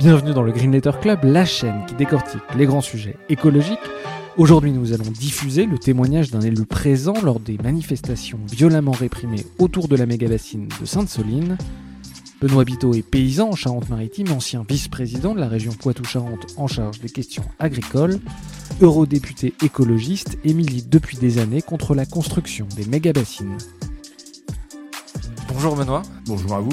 Bienvenue dans le Green Letter Club, la chaîne qui décortique les grands sujets écologiques. Aujourd'hui, nous allons diffuser le témoignage d'un élu présent lors des manifestations violemment réprimées autour de la méga-bassine de Sainte-Soline. Benoît Biteau est paysan en Charente-Maritime, ancien vice-président de la région Poitou-Charentes en charge des questions agricoles, eurodéputé écologiste et milite depuis des années contre la construction des méga-bassines. Bonjour Benoît. Bonjour à vous.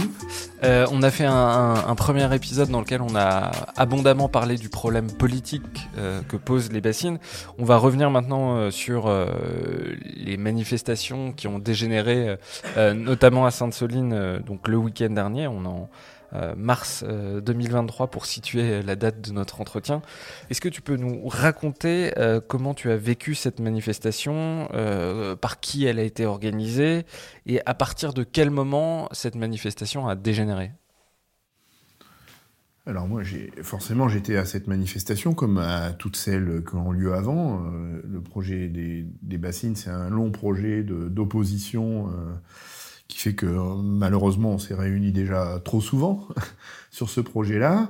Euh, on a fait un, premier épisode dans lequel on a abondamment parlé du problème politique euh, que posent les bassines. On va revenir maintenant euh, sur les manifestations qui ont dégénéré, notamment à Sainte-Soline, donc le week-end dernier. On en euh, mars 2023 euh, pour situer la date de notre entretien. Est-ce que tu peux nous raconter euh, comment tu as vécu cette manifestation, par qui elle a été organisée et à partir de quel moment cette manifestation a dégénéré? Alors moi, forcément j'étais à cette manifestation comme à toutes celles qui ont lieu avant. le projet des bassines, c'est un long projet d'opposition qui fait que malheureusement on s'est réunis déjà trop souvent sur ce projet-là.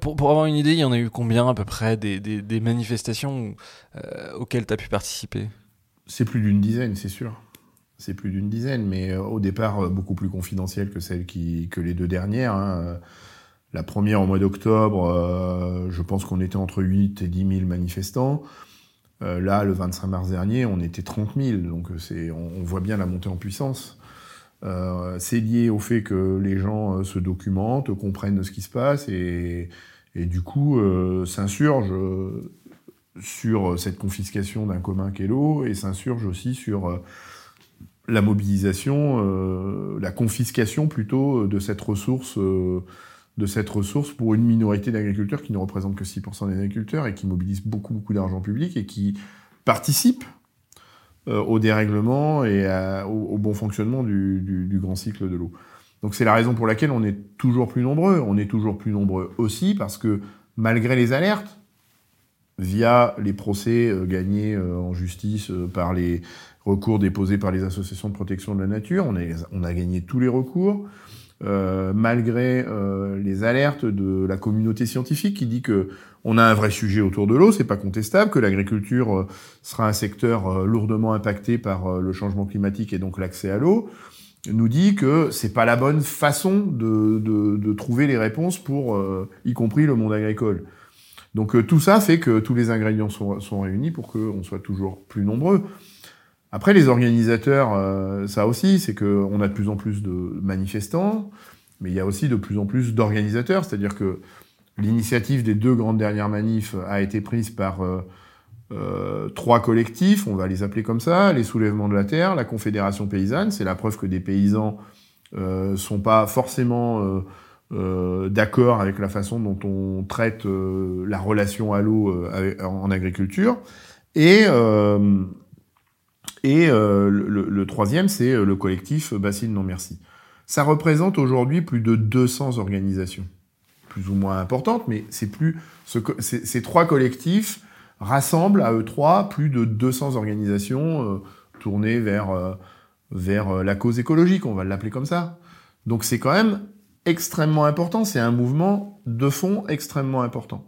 Pour, pour, avoir une idée, il y en a eu combien à peu près des, des, des manifestations euh, auxquelles tu as pu participer? C'est plus d'une dizaine, c'est sûr. C'est plus d'une dizaine, mais euh, au départ euh, beaucoup plus confidentielles que celles qui, que les deux dernières. Hein. La première au mois d'octobre, je pense qu'on était entre 8 et 10 000 manifestants. là, le 25 mars dernier, on était 30 000, donc on, on voit bien la montée en puissance. Euh, c'est lié au fait que les gens euh, se documentent, comprennent ce qui se passe et, du coup euh, s'insurgent sur cette confiscation d'un commun qu'est l'eau et s'insurgent aussi sur la mobilisation, la confiscation plutôt de cette ressource de cette ressource pour une minorité d'agriculteurs qui ne représentent que 6% des agriculteurs et qui mobilisent beaucoup beaucoup d'argent public et qui participent euh, au dérèglement et au, bon fonctionnement du, grand cycle de l'eau. Donc c'est la raison pour laquelle on est toujours plus nombreux. On est toujours plus nombreux aussi parce que malgré les alertes, via les procès euh, gagnés euh, en justice par les recours déposés par les associations de protection de la nature, on a gagné tous les recours. Euh, malgré euh, les alertes de la communauté scientifique qui dit que on a un vrai sujet autour de l'eau, c'est pas contestable, que l'agriculture euh, sera un secteur lourdement impacté par le changement climatique et donc l'accès à l'eau, nous dit que c'est pas la bonne façon de, de, de trouver les réponses pour, y compris le monde agricole. Donc tout ça fait que tous les ingrédients sont, sont réunis pour qu'on soit toujours plus nombreux. Après, les organisateurs, euh, ça aussi, c'est qu'on a de plus en plus de manifestants, mais il y a aussi de plus en plus d'organisateurs. C'est-à-dire que l'initiative des deux grandes dernières manifs a été prise par euh, euh, trois collectifs, on va les appeler comme ça, les soulèvements de la terre, la Confédération paysanne. C'est la preuve que des paysans euh, sont pas forcément d'accord avec la façon dont on traite la relation à l'eau en agriculture. Et et euh, le, troisième, c'est euh, le collectif Bassine Non Merci. Ça représente aujourd'hui plus de 200 organisations, plus ou moins importantes, mais c'est plus ce, ces trois collectifs rassemblent à eux trois plus de 200 organisations euh, tournées vers, vers la cause écologique, on va l'appeler comme ça. Donc c'est quand même extrêmement important, c'est un mouvement de fond extrêmement important.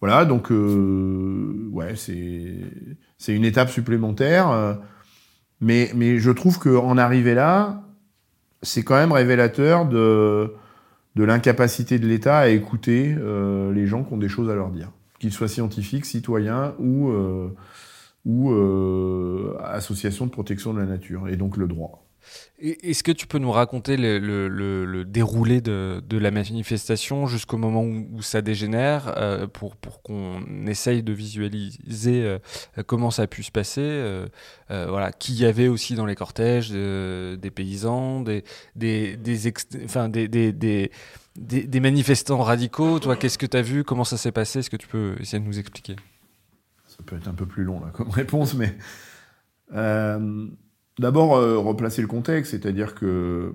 Voilà, donc ouais, c'est une étape supplémentaire. Mais, je trouve qu'en arriver là, c'est quand même révélateur de, l'incapacité de l'État à écouter euh, les gens qui ont des choses à leur dire, qu'ils soient scientifiques, citoyens ou, euh, euh, associations de protection de la nature, et donc le droit. Est-ce que tu peux nous raconter le, déroulé de, la manifestation jusqu'au moment où, ça dégénère euh, pour, qu'on essaye de visualiser euh, comment ça a pu se passer euh, voilà, Qui y avait aussi dans les cortèges Des paysans, des, manifestants radicaux. Toi, qu'est-ce que tu as vu? Comment ça s'est passé? Est-ce que tu peux essayer de nous expliquer? Ça peut être un peu plus long là, comme réponse, mais D'abord, euh, replacer le contexte, c'est-à-dire que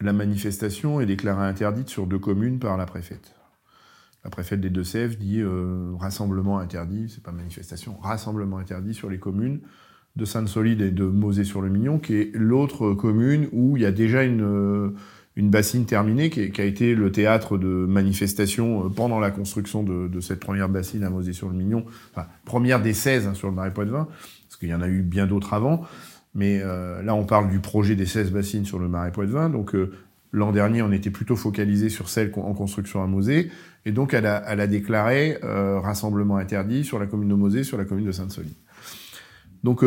la manifestation est déclarée interdite sur deux communes par la préfète. La préfète des Deux-Sèvres dit euh, rassemblement interdit, c'est pas manifestation, rassemblement interdit sur les communes de Sainte-Solide et de Mosée-sur-le-Mignon, qui est l'autre commune où il y a déjà une, euh, une bassine terminée, qui, a été le théâtre de manifestations pendant la construction de, cette première bassine à Mosée-sur-le-Mignon, enfin, première des 16 hein, sur le marais Poitevin, parce qu'il y en a eu bien d'autres avant. Mais euh, là, on parle du projet des 16 bassines sur le marais Poitevin. Donc, euh, l'an dernier, on était plutôt focalisé sur celle en construction à Mosée. Et donc, elle a, déclaré euh, rassemblement interdit sur la commune de Mosée, sur la commune de Sainte-Soline. Donc,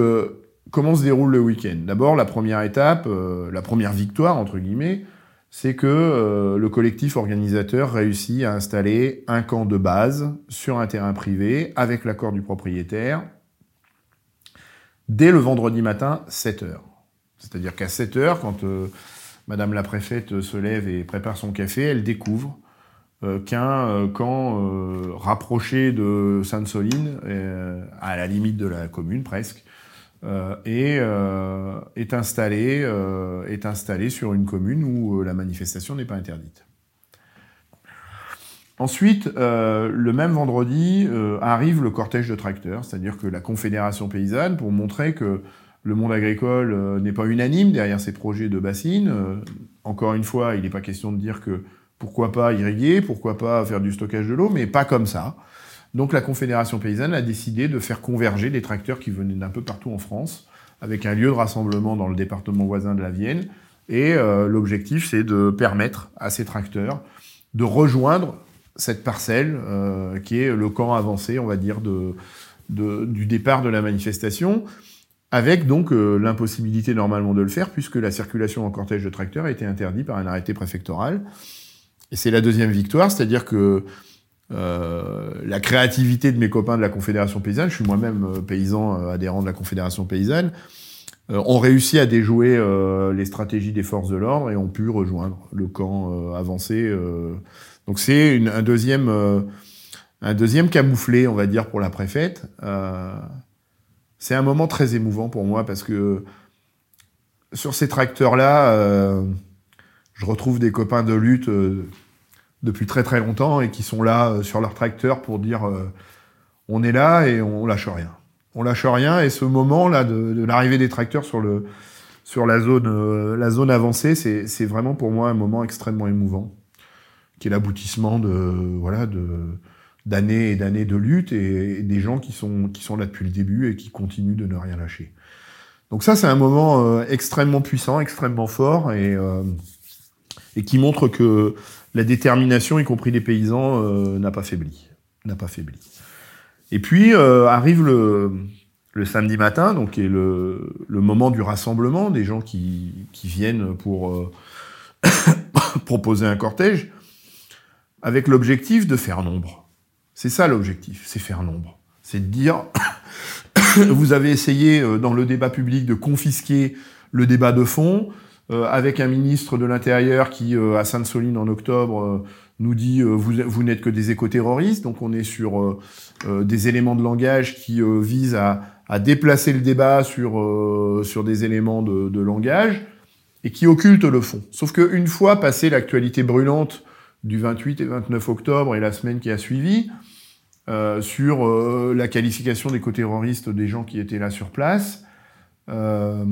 comment se déroule le week-end? D'abord, la première étape, la première victoire, entre guillemets, c'est que le collectif organisateur réussit à installer un camp de base sur un terrain privé avec l'accord du propriétaire dès le vendredi matin, 7 heures. C'est-à-dire qu'à 7 heures, quand euh, Madame la préfète se lève et prépare son café, elle découvre euh, qu'un euh, camp rapproché de Sainte-Soline, à la limite de la commune presque, est, installé sur une commune où la manifestation n'est pas interdite. Ensuite, euh, le même vendredi, euh, arrive le cortège de tracteurs, c'est-à-dire que la Confédération paysanne, pour montrer que le monde agricole euh, n'est pas unanime derrière ces projets de bassines, encore une fois, il n'est pas question de dire que pourquoi pas irriguer, pourquoi pas faire du stockage de l'eau, mais pas comme ça. Donc la Confédération paysanne a décidé de faire converger des tracteurs qui venaient d'un peu partout en France, avec un lieu de rassemblement dans le département voisin de la Vienne. Et l'objectif, c'est de permettre à ces tracteurs de rejoindre cette parcelle euh, qui est le camp avancé, on va dire, du départ de la manifestation, avec donc euh, l'impossibilité normalement de le faire, puisque la circulation en cortège de tracteurs a été interdite par un arrêté préfectoral. Et c'est la deuxième victoire, c'est-à-dire que euh, la créativité de mes copains de la Confédération paysanne, je suis moi-même paysan adhérent de la Confédération paysanne, ont réussi à déjouer les stratégies des forces de l'ordre et ont pu rejoindre le camp avancé donc c'est un deuxième, euh, camouflé, on va dire, pour la préfète. Euh, c'est un moment très émouvant pour moi parce que sur ces tracteurs-là, euh, je retrouve des copains de lutte depuis très très longtemps et qui sont là sur leur tracteur pour dire on est là et on lâche rien. On lâche rien et ce moment-là de, de l'arrivée des tracteurs sur la zone avancée, c'est vraiment pour moi un moment extrêmement émouvant qui est l'aboutissement de voilà de d'années et d'années de lutte et, des gens qui sont qui sont là depuis le début et qui continuent de ne rien lâcher. Donc ça c'est un moment euh, extrêmement puissant, extrêmement fort et euh, et qui montre que la détermination, y compris des paysans, euh, n'a pas faibli, n'a pas faibli. Et puis arrive le, le samedi matin, donc est le, le moment du rassemblement des gens qui, qui viennent pour proposer un cortège avec l'objectif de faire nombre. C'est ça l'objectif, c'est faire nombre. C'est de dire, vous avez essayé euh, dans le débat public de confisquer le débat de fond, euh, avec un ministre de l'Intérieur qui, euh, à Sainte-Soline en octobre, nous dit vous, vous n'êtes que des éco-terroristes. Donc on est sur des éléments de langage qui visent à, à, déplacer le débat sur, sur des éléments de, de langage et qui occultent le fond. Sauf qu'une fois passé l'actualité brûlante du 28 et 29 octobre et la semaine qui a suivi euh, sur euh, la qualification des co-terroristes des gens qui étaient là sur place. Euh,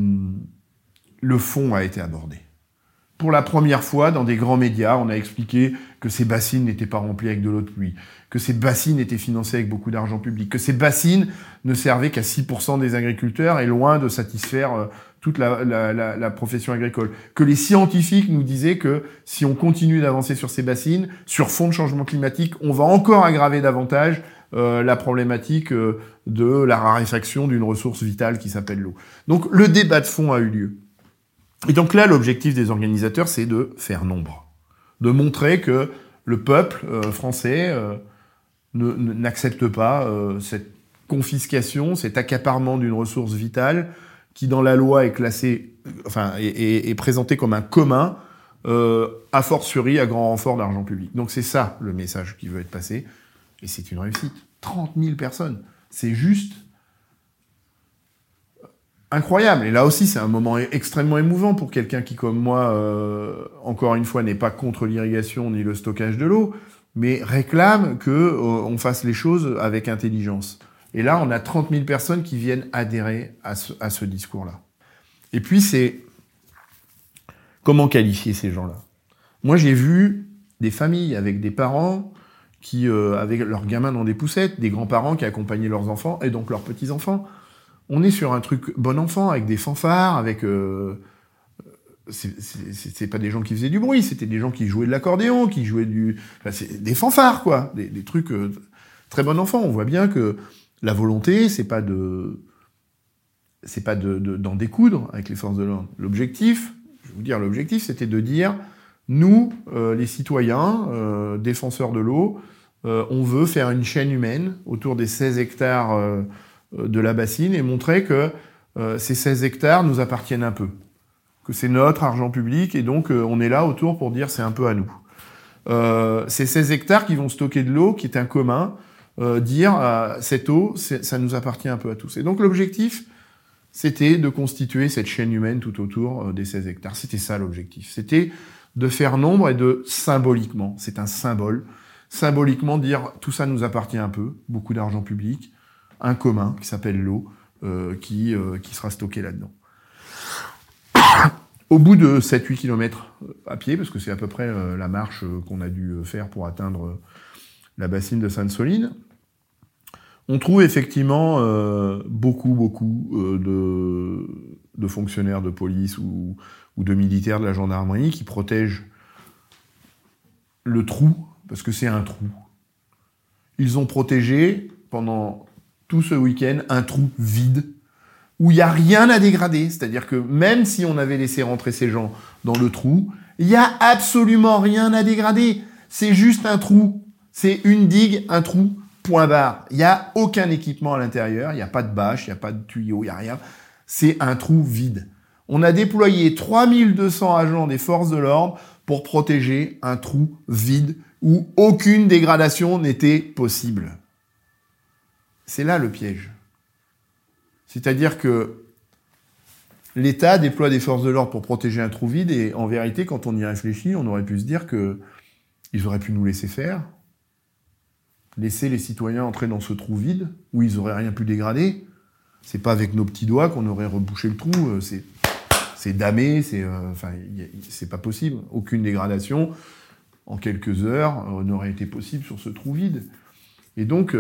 le fond a été abordé. Pour la première fois, dans des grands médias, on a expliqué que ces bassines n'étaient pas remplies avec de l'eau de pluie, que ces bassines étaient financées avec beaucoup d'argent public, que ces bassines ne servaient qu'à 6% des agriculteurs et loin de satisfaire toute la, profession agricole. Que les scientifiques nous disaient que si on continue d'avancer sur ces bassines, sur fond de changement climatique, on va encore aggraver davantage euh, la problématique euh, de la raréfaction d'une ressource vitale qui s'appelle l'eau. Donc le débat de fond a eu lieu. Et donc là, l'objectif des organisateurs, c'est de faire nombre, de montrer que le peuple euh, français n'accepte pas cette confiscation, cet accaparement d'une ressource vitale qui, dans la loi, est classée, enfin, est, présenté comme un commun, a fortiori à grand renfort d'argent public. Donc c'est ça le message qui veut être passé, et c'est une réussite. 30 000 personnes, c'est juste incroyable. Et là aussi, c'est un moment extrêmement émouvant pour quelqu'un qui, comme moi, euh, encore une fois, n'est pas contre l'irrigation ni le stockage de l'eau, mais réclame que euh, fasse les choses avec intelligence. Et là, on a 30 000 personnes qui viennent adhérer à ce, discours-là. Et puis, c'est comment qualifier ces gens-là? Moi, j'ai vu des familles avec des parents qui euh, avaient leurs gamins dans des poussettes, des grands-parents qui accompagnaient leurs enfants et donc leurs petits-enfants on est sur un truc bon enfant, avec des fanfares, avec... Euh, c'est pas des gens qui faisaient du bruit, c'était des gens qui jouaient de l'accordéon, qui jouaient du... Enfin, des fanfares, quoi. Des, trucs euh, très bon enfant. On voit bien que la volonté, c'est pas de... C'est pas d'en de, découdre avec les forces de l'ordre. L'objectif, je vais vous dire, l'objectif, c'était de dire, nous, euh, les citoyens, euh, défenseurs de l'eau, on veut faire une chaîne humaine autour des 16 hectares euh, de la bassine et montrer que euh, ces 16 hectares nous appartiennent un peu, que c'est notre argent public et donc euh, on est là autour pour dire c'est un peu à nous. ces 16 hectares qui vont stocker de l'eau, qui est un commun, dire cette eau, ça nous appartient un peu à tous. Et donc l'objectif, c'était de constituer cette chaîne humaine tout autour des 16 hectares. C'était ça l'objectif. C'était de faire nombre et de symboliquement, c'est un symbole, symboliquement dire tout ça nous appartient un peu, beaucoup d'argent public, un commun qui s'appelle l'eau, euh, qui, euh, qui sera stocké là-dedans. Au bout de 7-8 km euh, à pied, parce que c'est à peu près la marche qu'on a dû faire pour atteindre la bassine de Sainte-Soline, on trouve effectivement beaucoup, beaucoup de, de, fonctionnaires de police ou, ou, de militaires de la gendarmerie qui protègent le trou, parce que c'est un trou. Ils ont protégé pendant tout ce week-end un trou vide où il n'y a rien à dégrader. C'est-à-dire que même si on avait laissé rentrer ces gens dans le trou, il n'y a absolument rien à dégrader. C'est juste un trou. C'est une digue, un trou, Il n'y a aucun équipement à l'intérieur, il n'y a pas de bâche, il n'y a pas de tuyau, il n'y a rien. C'est un trou vide. On a déployé 3200 agents des forces de l'ordre pour protéger un trou vide où aucune dégradation n'était possible. C'est là le piège. C'est-à-dire que l'État déploie des forces de l'ordre pour protéger un trou vide, et en vérité, quand on y réfléchit, on aurait pu se dire que ils auraient pu nous laisser faire, laisser les citoyens entrer dans ce trou vide, où ils auraient rien pu dégrader. C'est pas avec nos petits doigts qu'on aurait rebouché le trou, euh, c'est c'est damé, c'est euh, enfin c'est pas possible. Aucune dégradation en quelques heures euh, n'aurait été possible sur ce trou vide. Et donc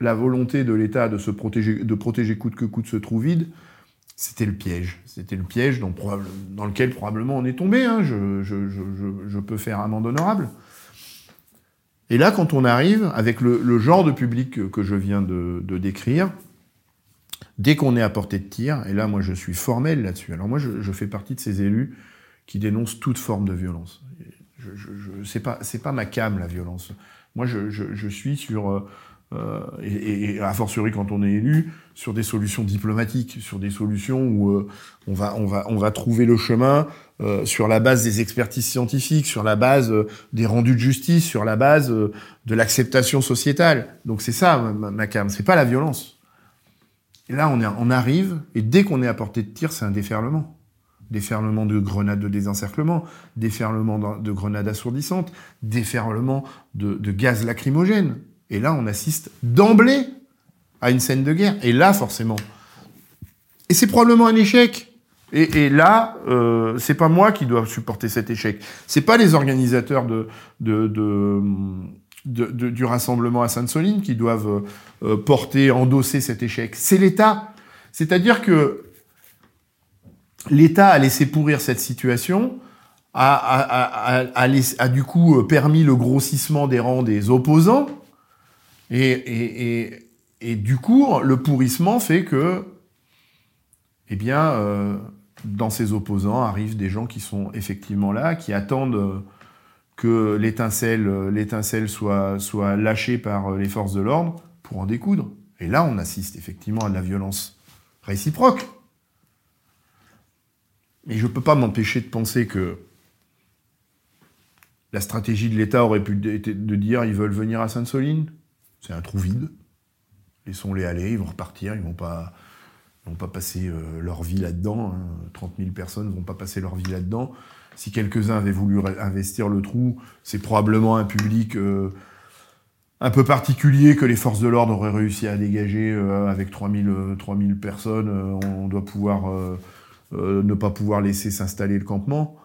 la volonté de l'État de se protéger, de protéger coûte que coûte ce trou vide, c'était le piège. C'était le piège dans, lequel probablement on est tombé. Hein. Je, je, peux faire amende honorable. Et là, quand on arrive avec le, genre de public que, je viens de, décrire, dès qu'on est à portée de tir, et là, moi, je suis formel là-dessus. Alors moi, je, fais partie de ces élus qui dénoncent toute forme de violence. Je, je, c'est pas, pas ma cam la violence. Moi, je, suis sur euh, euh, et, et, a fortiori quand on est élu, sur des solutions diplomatiques, sur des solutions où euh, on, va, on, va, on va trouver le chemin euh, sur la base des expertises scientifiques, sur la base des rendus de justice, sur la base de l'acceptation sociétale. Donc c'est ça ma, cam, c'est pas la violence. Et là on arrive, et dès qu'on est à portée de tir, c'est un déferlement déferlement de grenades de désencerclement, déferlement de grenades assourdissantes, déferlement de, de gaz lacrymogène. Et là, on assiste d'emblée à une scène de guerre. Et là, forcément. Et c'est probablement un échec. Et, là, euh, c'est pas moi qui dois supporter cet échec. C'est pas les organisateurs du rassemblement à Sainte-Soline qui doivent euh, porter, endosser cet échec. C'est l'État. C'est-à-dire que l'État a laissé pourrir cette situation, a, du coup permis le grossissement des rangs des opposants, et, du coup, le pourrissement fait que, eh bien, euh, dans ses opposants arrivent des gens qui sont effectivement là, qui attendent que l'étincelle, l'étincelle soit, soit lâchée par les forces de l'ordre pour en découdre. Et là, on assiste effectivement à de la violence réciproque. Mais je ne peux pas m'empêcher de penser que la stratégie de l'État aurait pu être de dire ils veulent venir à Sainte-Soline. C'est un trou vide. Laissons-les aller, ils vont repartir, ils vont pas, vont pas passer euh, leur vie là-dedans. 30 hein. 000 personnes ne vont pas passer leur vie là-dedans. Si quelques-uns avaient voulu investir le trou, c'est probablement un public euh, un peu particulier que les forces de l'ordre auraient réussi à dégager euh, avec 3000, 3000 personnes. on doit pouvoir ne pas pouvoir laisser s'installer le campement.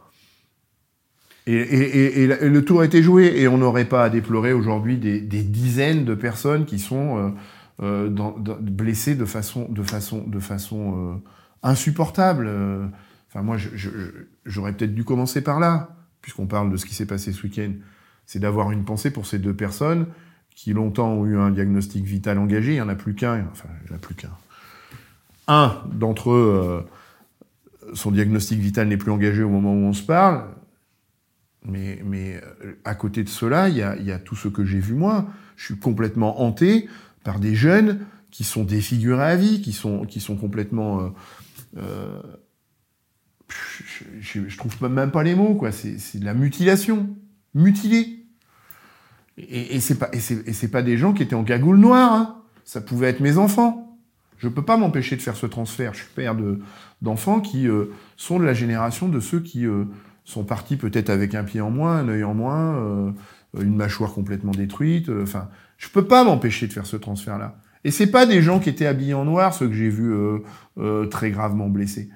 Et, le tour a été joué et on n'aurait pas à déplorer aujourd'hui des, dizaines de personnes qui sont euh, euh, blessées de façon, de façon, de façon euh, insupportable. Enfin, moi, j'aurais peut-être dû commencer par là, puisqu'on parle de ce qui s'est passé ce week-end. C'est d'avoir une pensée pour ces deux personnes qui longtemps ont eu un diagnostic vital engagé. Il n'y en a plus qu'un. Enfin, il n'y en a plus qu'un. Un d'entre eux, son diagnostic vital n'est plus engagé au moment où on se parle. Mais, mais euh, à côté de cela, il y a, y a, tout ce que j'ai vu moi. Je suis complètement hanté par des jeunes qui sont défigurés à vie, qui sont, qui sont complètement... Euh, euh, je, trouve même pas les mots, quoi. C'est de la mutilation. Mutilé. Et, et c'est pas, et c'est pas des gens qui étaient en cagoule noire. Hein. Ça pouvait être mes enfants. Je peux pas m'empêcher de faire ce transfert. Je suis père d'enfants qui euh, sont de la génération de ceux qui sont partis peut-être avec un pied en moins, un œil en moins, une mâchoire complètement détruite. Enfin, je peux pas m'empêcher de faire ce transfert-là. Et c'est pas des gens qui étaient habillés en noir, ceux que j'ai vus euh, très gravement blessés.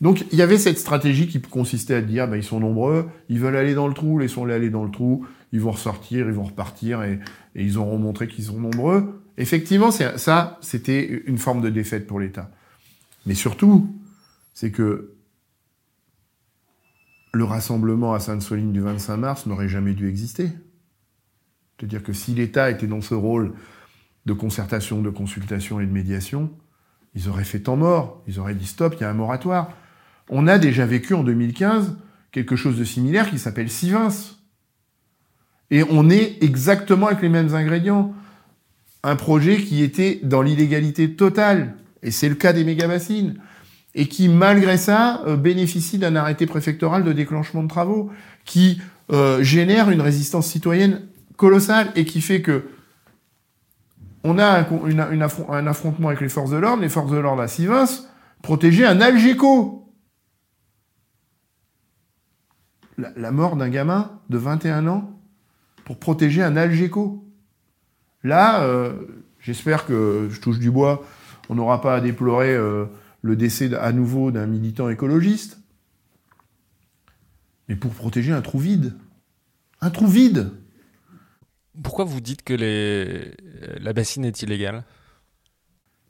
Donc il y avait cette stratégie qui consistait à dire, bah, ils sont nombreux, ils veulent aller dans le trou, laissons-les aller dans le trou, ils vont ressortir, ils vont repartir et, et ils auront montré qu'ils sont nombreux. Effectivement, ça, c'était une forme de défaite pour l'État. Mais surtout, c'est que le rassemblement à Sainte-Soline du 25 mars n'aurait jamais dû exister. C'est-à-dire que si l'État était dans ce rôle de concertation, de consultation et de médiation, ils auraient fait temps mort, ils auraient dit stop, il y a un moratoire. On a déjà vécu en 2015 quelque chose de similaire qui s'appelle Sivins. Et on est exactement avec les mêmes ingrédients. Un projet qui était dans l'illégalité totale. Et c'est le cas des méga-bassines et qui, malgré ça, euh, bénéficie d'un arrêté préfectoral de déclenchement de travaux, qui euh, génère une résistance citoyenne colossale et qui fait que on a un, affrontement avec les forces de l'ordre, les forces de l'ordre à Sivins protéger un Algeco. La, mort d'un gamin de 21 ans pour protéger un Algeco. Là, euh, j'espère que, je touche du bois, on n'aura pas à déplorer le décès à nouveau d'un militant écologiste, mais pour protéger un trou vide. Un trou vide Pourquoi vous dites que les... la bassine est illégale?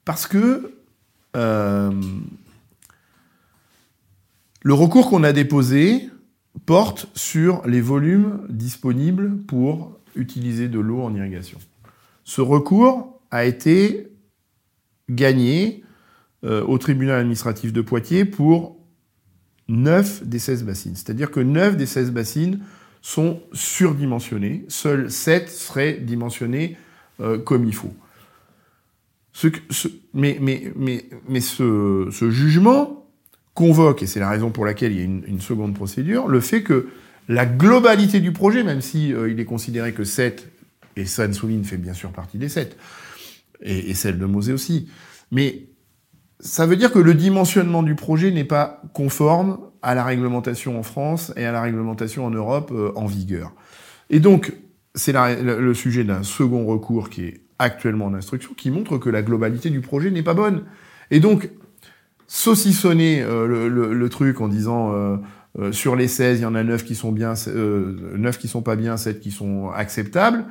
Parce que euh, le recours qu'on a déposé porte sur les volumes disponibles pour utiliser de l'eau en irrigation. Ce recours a été gagné euh, au tribunal administratif de Poitiers pour 9 des 16 bassines. C'est-à-dire que 9 des 16 bassines sont surdimensionnées. Seules 7 seraient dimensionnées euh, comme il faut. Mais, ce, jugement convoque, et c'est la raison pour laquelle il y a une, seconde procédure, le fait que la globalité du projet, même si euh, il est considéré que 7, et Sainte-Souline fait bien sûr partie des 7, et, et celle de Mosée aussi, mais ça veut dire que le dimensionnement du projet n'est pas conforme à la réglementation en France et à la réglementation en Europe euh, en vigueur. Et donc, c'est le sujet d'un second recours qui est actuellement en instruction, qui montre que la globalité du projet n'est pas bonne. Et donc, saucissonner euh, le, truc en disant euh, sur les 16, il y en a 9 qui sont bien, 9 qui sont pas bien, 7 qui sont acceptables,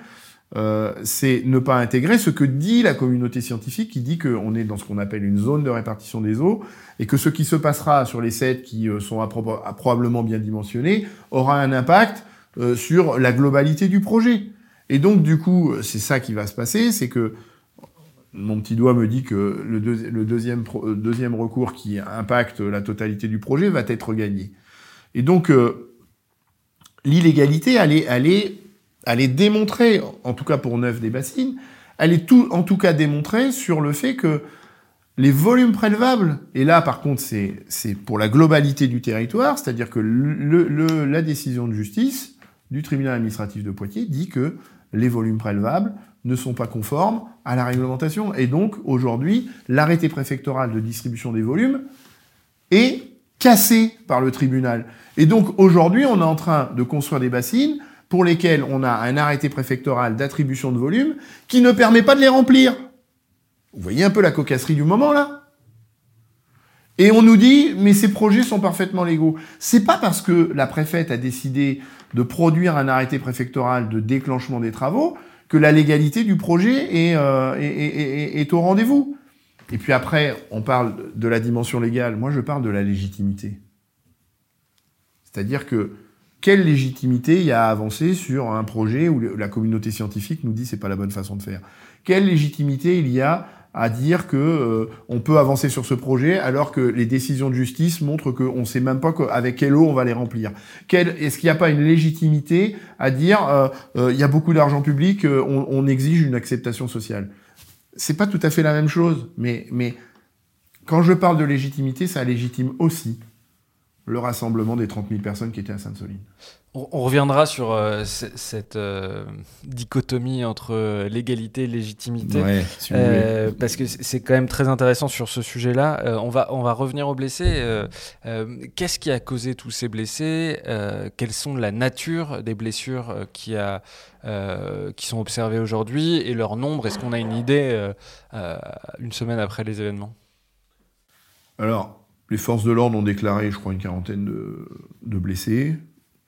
euh, c'est ne pas intégrer ce que dit la communauté scientifique qui dit qu'on est dans ce qu'on appelle une zone de répartition des eaux et que ce qui se passera sur les sept qui euh, sont probablement bien dimensionnés aura un impact euh, sur la globalité du projet. Et donc du coup, c'est ça qui va se passer, c'est que mon petit doigt me dit que le, deuxième, recours qui impacte la totalité du projet va être gagné. Et donc, l'illégalité, elle, est, elle est démontrée, en tout cas pour neuf des bassines, elle est en tout cas démontrée sur le fait que les volumes prélevables, et là par contre c'est pour la globalité du territoire, c'est-à-dire que la décision de justice du tribunal administratif de Poitiers dit que les volumes prélevables ne sont pas conformes à la réglementation. Et donc, aujourd'hui, l'arrêté préfectoral de distribution des volumes est cassé par le tribunal. Et donc, aujourd'hui, on est en train de construire des bassines pour lesquelles on a un arrêté préfectoral d'attribution de volumes qui ne permet pas de les remplir. Vous voyez un peu la cocasserie du moment, là? Et on nous dit, mais ces projets sont parfaitement légaux. C'est pas parce que la préfète a décidé de produire un arrêté préfectoral de déclenchement des travaux que la légalité du projet euh, est, est, au rendez-vous. Et puis après, on parle de la dimension légale. Moi, je parle de la légitimité. C'est-à-dire que quelle légitimité il y a à avancer sur un projet où la communauté scientifique nous dit c'est pas la bonne façon de faire? Quelle légitimité il y a à dire que euh, on peut avancer sur ce projet alors que les décisions de justice montrent qu'on ne sait même pas avec quelle eau on va les remplir? Est-ce qu'il n'y a pas une légitimité à dire euh, euh, il y a beaucoup d'argent public, on, on, exige une acceptation sociale? C'est pas tout à fait la même chose, mais, mais quand je parle de légitimité, ça légitime aussi le rassemblement des 30 000 personnes qui étaient à Sainte-Soline. On, reviendra sur euh, cette euh, dichotomie entre euh, légalité et légitimité, parce que c'est quand même très intéressant sur ce sujet-là. on, va, on va revenir aux blessés. Qu'est-ce qui a causé tous ces blessés? Quelles sont la nature des blessures qui, a, qui sont observées aujourd'hui? Et leur nombre Est-ce qu'on a une idée une semaine après les événements? Alors, les forces de l'ordre ont déclaré, je crois, une quarantaine de blessés.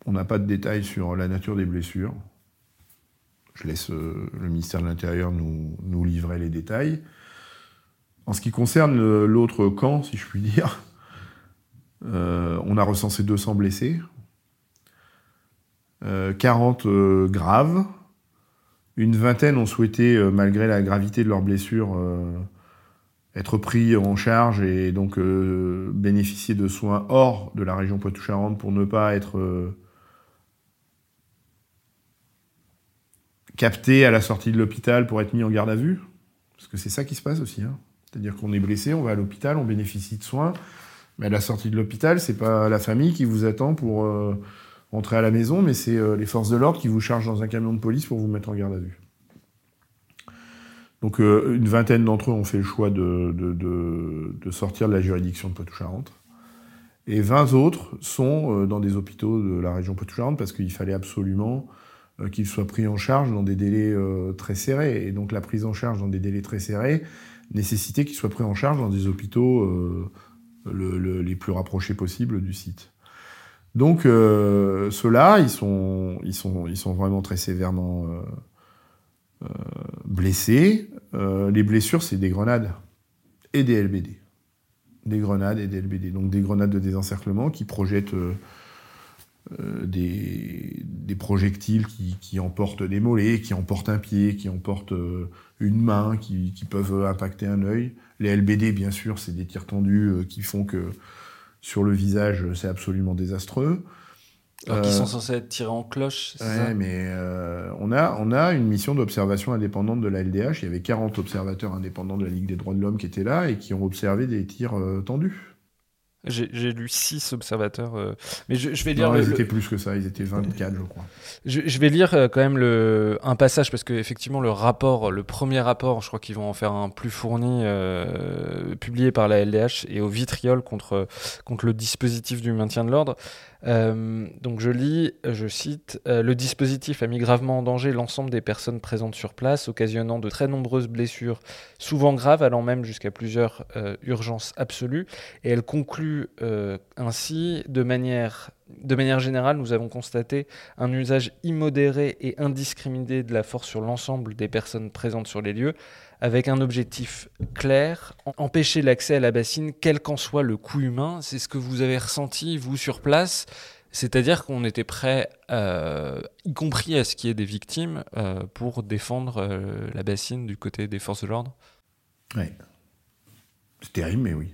On n'a pas de détails sur la nature des blessures. Je laisse euh, le ministère de l'Intérieur nous, livrer les détails. En ce qui concerne l'autre camp, si je puis dire, euh, on a recensé 200 blessés, 40 euh, graves, une vingtaine ont souhaité, malgré la gravité de leurs blessures, être pris en charge et donc bénéficier de soins hors de la région Poitou-Charentes pour ne pas être capté à la sortie de l'hôpital pour être mis en garde à vue. Parce que c'est ça qui se passe aussi. Hein. C'est-à-dire qu'on est blessé, on va à l'hôpital, on bénéficie de soins. Mais à la sortie de l'hôpital, c'est pas la famille qui vous attend pour euh, rentrer à la maison, mais c'est euh, les forces de l'ordre qui vous chargent dans un camion de police pour vous mettre en garde à vue. Donc euh, une vingtaine d'entre eux ont fait le choix de, sortir de la juridiction de Poitou-Charentes. Et 20 autres sont dans des hôpitaux de la région Poitou-Charentes parce qu'il fallait absolument euh, qu'ils soient pris en charge dans des délais euh, très serrés. Et donc la prise en charge dans des délais très serrés nécessitait qu'ils soient pris en charge dans des hôpitaux euh, les plus rapprochés possibles du site. Donc ceux-là, ils sont vraiment très sévèrement blessés. les blessures, c'est des grenades et des LBD. Des grenades et des LBD. Donc des grenades de désencerclement qui projettent euh, des, projectiles qui, emportent des mollets, qui emportent un pied, qui emportent euh, une main, qui, peuvent impacter un œil. Les LBD, bien sûr, c'est des tirs tendus euh, qui font que sur le visage, c'est absolument désastreux. Alors qu'ils sont censés être tirés en cloche, ouais, mais on, a, on a une mission d'observation indépendante de la LDH. Il y avait 40 observateurs indépendants de la Ligue des droits de l'homme qui étaient là et qui ont observé des tirs tendus. J'ai lu 6 observateurs. Euh, mais je, vais lire. Non, ils étaient plus que ça, ils étaient 24, je crois. Je, vais lire euh, quand même le, un passage parce qu'effectivement, le rapport, le premier rapport, je crois qu'ils vont en faire un plus fourni, euh, publié par la LDH et au vitriol contre, contre le dispositif du maintien de l'ordre. Euh, donc je lis, je cite, euh, Le dispositif a mis gravement en danger l'ensemble des personnes présentes sur place, occasionnant de très nombreuses blessures, souvent graves, allant même jusqu'à plusieurs euh, urgences absolues. Et elle conclut ainsi, de manière, générale, nous avons constaté un usage immodéré et indiscriminé de la force sur l'ensemble des personnes présentes sur les lieux, avec un objectif clair, empêcher l'accès à la bassine, quel qu'en soit le coût humain. C'est ce que vous avez ressenti, vous, sur place. C'est-à-dire qu'on était prêt, euh, y compris à ce qu'il y ait des victimes, euh, pour défendre euh, la bassine du côté des forces de l'ordre Ouais. C'est terrible, mais oui.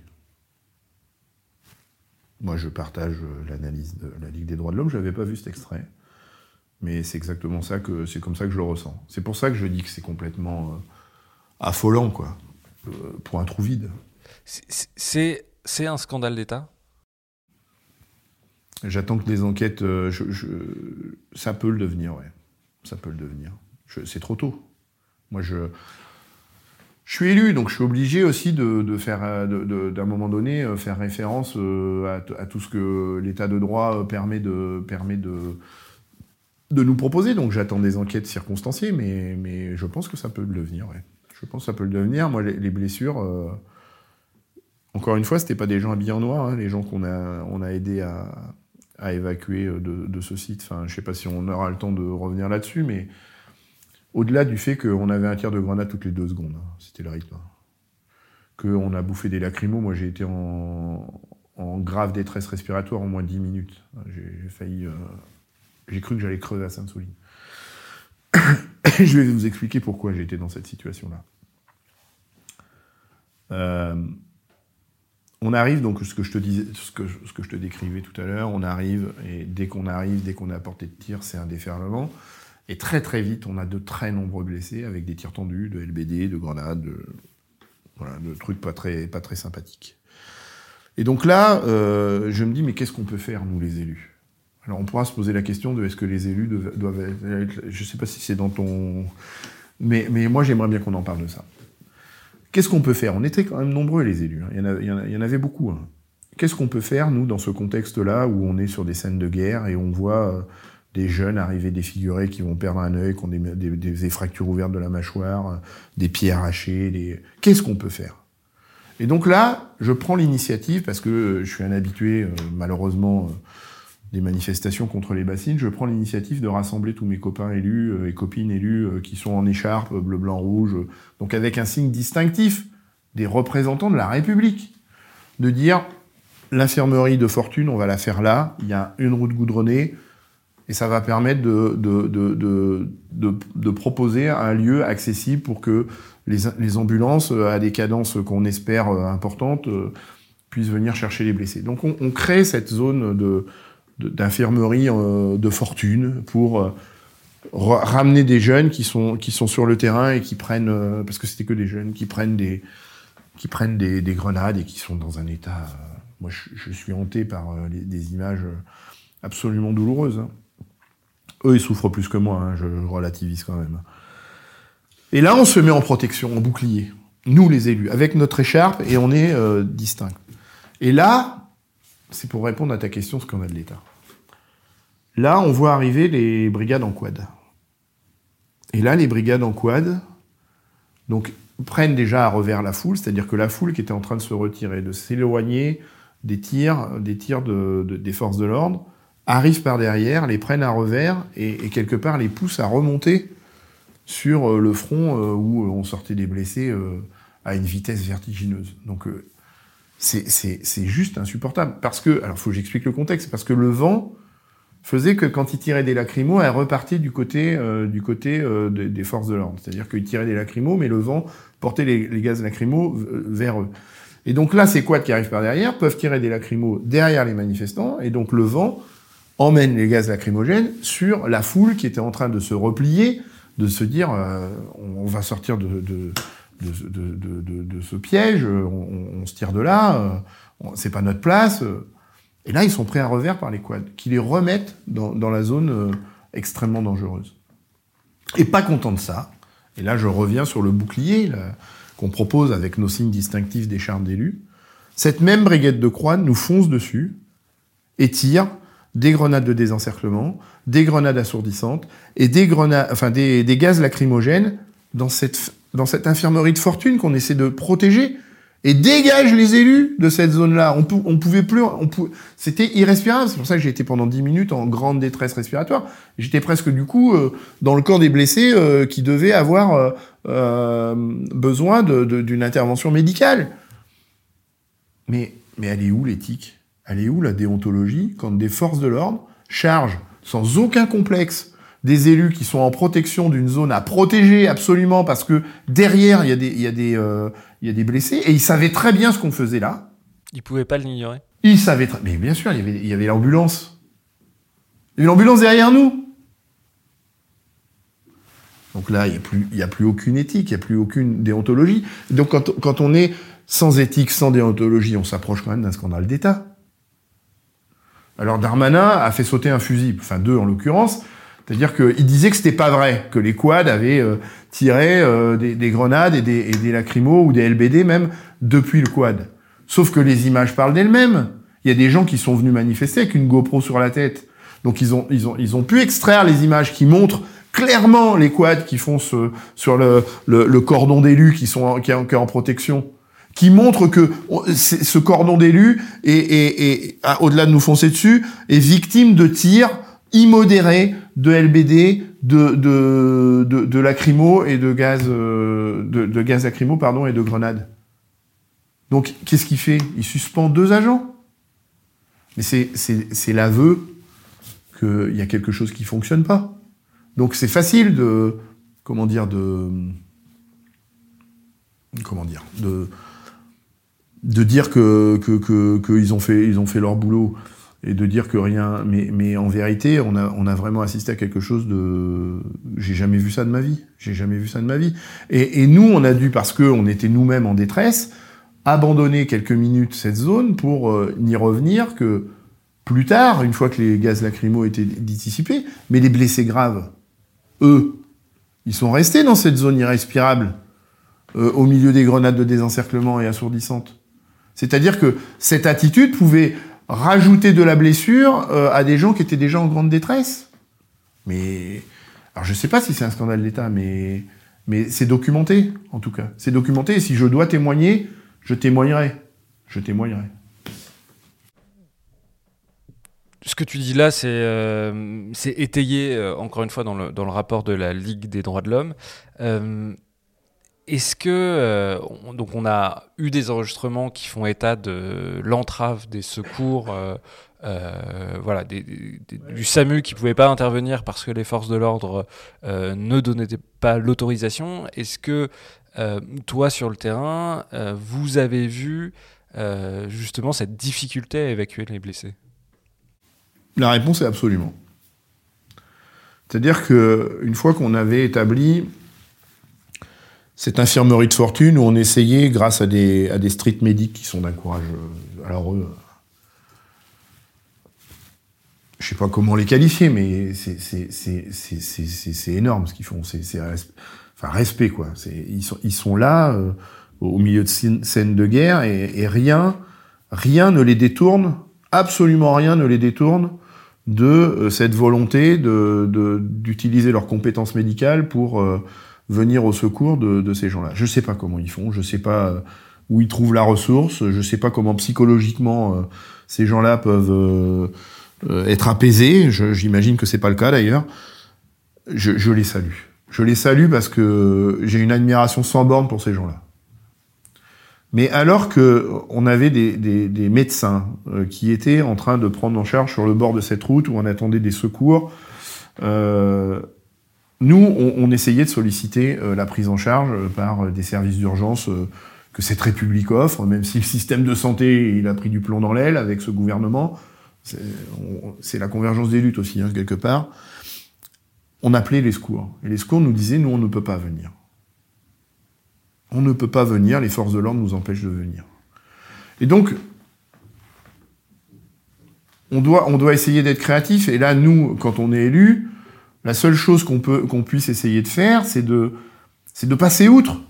Moi, je partage euh, l'analyse de la Ligue des droits de l'homme. Je n'avais pas vu cet extrait. Mais c'est exactement ça que c'est comme ça que je le ressens. C'est pour ça que je dis que c'est complètement euh, affolant, quoi, euh, pour un trou vide. C'est c'est un scandale d'État? J'attends que les enquêtes, ça peut le devenir, ouais, ça peut le devenir. C'est trop tôt. Moi, je je suis élu, donc je suis obligé aussi de, faire, euh, d'un moment donné, euh, faire référence euh, à, tout ce que l'état de droit permet de, nous proposer. Donc j'attends des enquêtes circonstanciées, mais, je pense que ça peut le devenir. Je pense que ça peut le devenir. Moi, les, blessures, encore une fois, c'était pas des gens habillés en noir, hein, les gens qu'on a, on a aidé à, évacuer de, de, ce site. Enfin, je sais pas si on aura le temps de revenir là-dessus, mais au-delà du fait qu'on avait un tir de grenade toutes les deux secondes, hein. c'était le rythme. Qu'on a bouffé des lacrymos, moi j'ai été en, grave détresse respiratoire en moins de 10 minutes. J'ai failli. Euh, j'ai cru que j'allais crever à Sainte-Souline. je vais vous expliquer pourquoi été dans cette situation-là. Euh, on arrive, donc ce que je te disais, ce que, ce que je te décrivais tout à l'heure, on arrive, et dès qu'on arrive, dès qu'on est à portée de tir, c'est un déferlement. Et très très vite, on a de très nombreux blessés avec des tirs tendus, de LBD, de grenades, de, voilà, de trucs pas très, pas très sympathiques. Et donc là, euh, je me dis, mais qu'est-ce qu'on peut faire, nous les élus? Alors on pourra se poser la question de est-ce que les élus doivent, être... Je ne sais pas si c'est dans ton... Mais, mais moi, j'aimerais bien qu'on en parle de ça. Qu'est-ce qu'on peut faire? On était quand même nombreux, les élus. Hein. Il, y en il, y en avait beaucoup. Hein. Qu'est-ce qu'on peut faire, nous, dans ce contexte-là, où on est sur des scènes de guerre et on voit euh, des jeunes arrivés défigurés qui vont perdre un œil, qui ont des, fractures ouvertes de la mâchoire, des pieds arrachés. Qu'est-ce qu'on peut faire? Et donc là, je prends l'initiative, parce que je suis un habitué, euh, malheureusement, euh, des manifestations contre les bassines, je prends l'initiative de rassembler tous mes copains élus euh, et copines élus qui sont en écharpe bleu, blanc, rouge, donc avec un signe distinctif des représentants de la République. De dire, l'infirmerie de fortune, on va la faire là, il y a une route goudronnée, et ça va permettre de, proposer un lieu accessible pour que les, ambulances, euh, à des cadences qu'on espère euh, importantes, euh, puissent venir chercher les blessés. Donc on, crée cette zone d'infirmerie de fortune pour ramener des jeunes qui sont sur le terrain et qui prennent parce que c'était que des jeunes qui prennent des grenades et qui sont dans un état moi je, je suis hanté par des images absolument douloureuses hein. Eux, ils souffrent plus que moi, hein, je, relativise quand même. Et là, on se met en protection, en bouclier. Nous, les élus, avec notre écharpe, et on est euh, distincts. Et là, c'est pour répondre à ta question, ce qu'on a de l'État. Là, on voit arriver les brigades en quad. Et là, les brigades en quad, donc, prennent déjà à revers la foule, c'est-à-dire que la foule qui était en train de se retirer, de s'éloigner des tirs, des tirs des forces de l'ordre, arrivent par derrière, les prennent à revers et, quelque part les poussent à remonter sur euh, le front euh, où euh, on sortait des blessés à une vitesse vertigineuse. Donc c'est juste insupportable. Parce que, alors faut que j'explique le contexte, parce que le vent faisait que quand ils tiraient des lacrymos, elle repartait du côté, du côté des forces de l'ordre. C'est-à-dire qu'ils tiraient des lacrymos, mais le vent portait les, gaz lacrymaux vers eux. Et donc là, ces quads qui arrivent par derrière peuvent tirer des lacrymos derrière les manifestants, et donc le vent emmène les gaz lacrymogènes sur la foule qui était en train de se replier, de se dire euh, on va sortir de, ce piège, on, se tire de là, euh, c'est pas notre place. Et là, ils sont pris à revers par les quads, qui les remettent dans, dans la zone euh, extrêmement dangereuse. Et pas content de ça, et là je reviens sur le bouclier qu'on propose avec nos signes distinctifs des charmes d'élus, cette même brigade de croix nous fonce dessus et tire des grenades de désencerclement, des grenades assourdissantes et des grenades, enfin des, gaz lacrymogènes dans cette, dans cette infirmerie de fortune qu'on essaie de protéger et dégage les élus de cette zone-là. On, pouvait plus, on c'était irrespirable. C'est pour ça que j'ai été pendant 10 minutes en grande détresse respiratoire. J'étais presque du coup euh, dans le camp des blessés euh, qui devaient avoir euh, besoin d'une intervention médicale. Mais, mais elle est où l'éthique? Elle est où la déontologie quand des forces de l'ordre chargent sans aucun complexe des élus qui sont en protection d'une zone à protéger absolument parce que derrière il y a des il y a des euh, il y a des blessés et ils savaient très bien ce qu'on faisait là. Ils pouvaient pas l'ignorer. Ils savaient très mais bien sûr il y avait il y avait l'ambulance. Il y avait l'ambulance derrière nous. Donc là, il n'y a, plus, il y a plus aucune éthique, il n'y a plus aucune déontologie. Donc quand, quand on est sans éthique, sans déontologie, on s'approche quand même d'un scandale d'État. Alors Darmanin a fait sauter un fusil, enfin deux en l'occurrence, c'est-à-dire qu'il disait que c'était pas vrai, que les quads avaient euh, tiré euh, des, des, grenades et des, et ou des LBD même depuis le quad. Sauf que les images parlent d'elles-mêmes. Il y a des gens qui sont venus manifester avec une GoPro sur la tête. Donc ils ont, ils ont, ils ont pu extraire les images qui montrent clairement les quads qui font ce, sur le, cordon d'élus qui sont qui est en protection qui montrent que ce cordon d'élus et, au-delà de nous foncer dessus, est victime de tirs immodérés de LBD, de de, de, lacrymo et de gaz euh, de, gaz lacrymo pardon et de grenades. Donc qu'est-ce qu'il fait? Il suspend deux agents. Mais c'est l'aveu qu'il y a quelque chose qui fonctionne pas. Donc c'est facile de comment dire de comment dire de de dire que qu'ils ont fait ils ont fait leur boulot et de dire que rien mais en vérité on a vraiment assisté à quelque chose de j'ai jamais vu ça de ma vie. J'ai jamais vu ça de ma vie. Et, nous on a dû parce que on était nous-mêmes en détresse abandonner quelques minutes cette zone pour euh, n'y revenir que plus tard une fois que les gaz lacrymaux étaient dissipés mais les blessés graves eux ils sont restés dans cette zone irrespirable euh, au milieu des grenades de désencerclement et assourdissantes c'est-à-dire que cette attitude pouvait rajouter de la blessure euh, à des gens qui étaient déjà en grande détresse. Mais alors je ne sais pas si c'est un scandale d'État, mais mais c'est documenté en tout cas. C'est documenté. Et si je dois témoigner, je témoignerai. Je témoignerai. Ce que tu dis là, c'est euh, étayé, euh, encore une fois, dans le, dans le, rapport de la Ligue des droits de l'homme. Est-ce que euh, on, donc on a eu des enregistrements qui font état de l'entrave des secours, euh, euh, voilà, des, des, du SAMU qui pouvait pas intervenir parce que les forces de l'ordre euh, ne donnaient pas l'autorisation? Est-ce que euh, toi sur le terrain, euh, vous avez vu justement cette difficulté à évacuer les blessés? La réponse est absolument. C'est-à-dire que une fois qu'on avait établi cette infirmerie de fortune où on essayait, grâce à des, à des street medics qui sont d'un courage. Euh, alors eux. Je sais pas comment les qualifier, mais c'est énorme ce qu'ils font. C'est enfin respect quoi. Ils sont, ils sont là euh, au milieu de scènes de guerre et, et, rien, rien ne les détourne, absolument rien ne les détourne de euh, cette volonté de d'utiliser leurs compétences médicales pour euh, venir au secours de, de ces gens-là. Je sais pas comment ils font, je sais pas euh, où ils trouvent la ressource, je sais pas comment psychologiquement euh, ces gens-là peuvent euh, être apaisés. J'imagine que c'est pas le cas d'ailleurs. Je, je, les salue. Je les salue parce que j'ai une admiration sans borne pour ces gens-là. Mais alors que on avait des, des, des médecins qui étaient en train de prendre en charge sur le bord de cette route où on attendait des secours, euh, nous, on, essayait de solliciter euh, la prise en charge euh, par euh, des services d'urgence que cette République offre, même si le système de santé il a pris du plomb dans l'aile avec ce gouvernement. C'est la convergence des luttes aussi, hein, quelque part. On appelait les secours. Et les secours nous disaient, nous, on ne peut pas venir. On ne peut pas venir, les forces de l'ordre nous empêchent de venir. Et donc, on doit, on doit essayer d'être créatif. Et là, nous, quand on est élu, la seule chose qu'on puisse essayer de faire, c'est de passer outre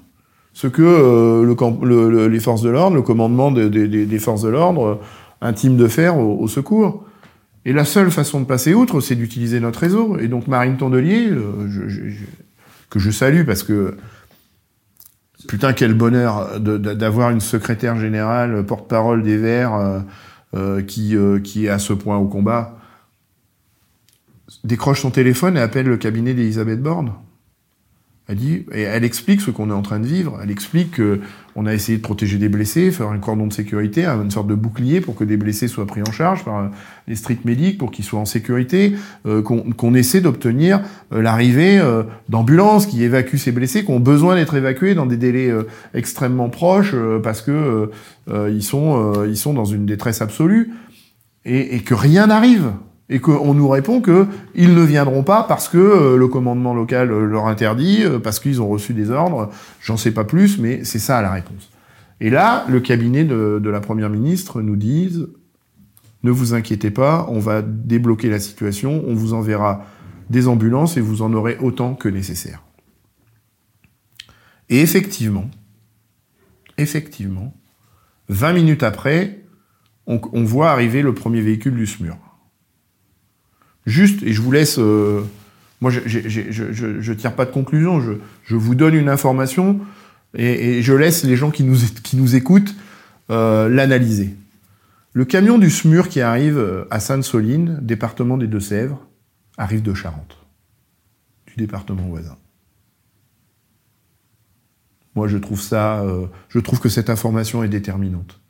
ce que euh, le, le, les forces de l'ordre, le commandement de, de, des forces de l'ordre euh, intime de faire au, secours. Et la seule façon de passer outre, c'est d'utiliser notre réseau. Et donc Marine Tondelier, euh, que je salue parce que putain quel bonheur d'avoir une secrétaire générale, porte-parole des Verts, qui est à ce point au combat décroche son téléphone et appelle le cabinet d'Elisabeth Borne. Elle dit, et elle explique ce qu'on est en train de vivre. Elle explique qu'on a essayé de protéger des blessés, faire un cordon de sécurité, une sorte de bouclier pour que des blessés soient pris en charge par les street medics pour qu'ils soient en sécurité, euh, qu'on essaie d'obtenir euh, l'arrivée euh, d'ambulances qui évacuent ces blessés, qui ont besoin d'être évacués dans des délais extrêmement proches parce que ils sont ils sont dans une détresse absolue et que rien n'arrive et qu'on nous répond que ils ne viendront pas parce que euh, le commandement local euh, leur interdit, euh, parce qu'ils ont reçu des ordres. J'en sais pas plus, mais c'est ça la réponse. Et là, le cabinet de, la première ministre nous dit ne vous inquiétez pas, on va débloquer la situation, on vous enverra des ambulances et vous en aurez autant que nécessaire. Et effectivement, effectivement, 20 minutes après, on voit arriver le premier véhicule du SMUR. Juste, et je vous laisse. Euh, moi, je, je, tire pas de conclusion. Je, vous donne une information et, je laisse les gens qui nous, qui nous écoutent euh, l'analyser. Le camion du SMUR qui arrive euh, à Sainte-Soline, département des Deux-Sèvres, arrive de Charente, du département voisin. Moi, je trouve ça, je trouve que cette information est déterminante.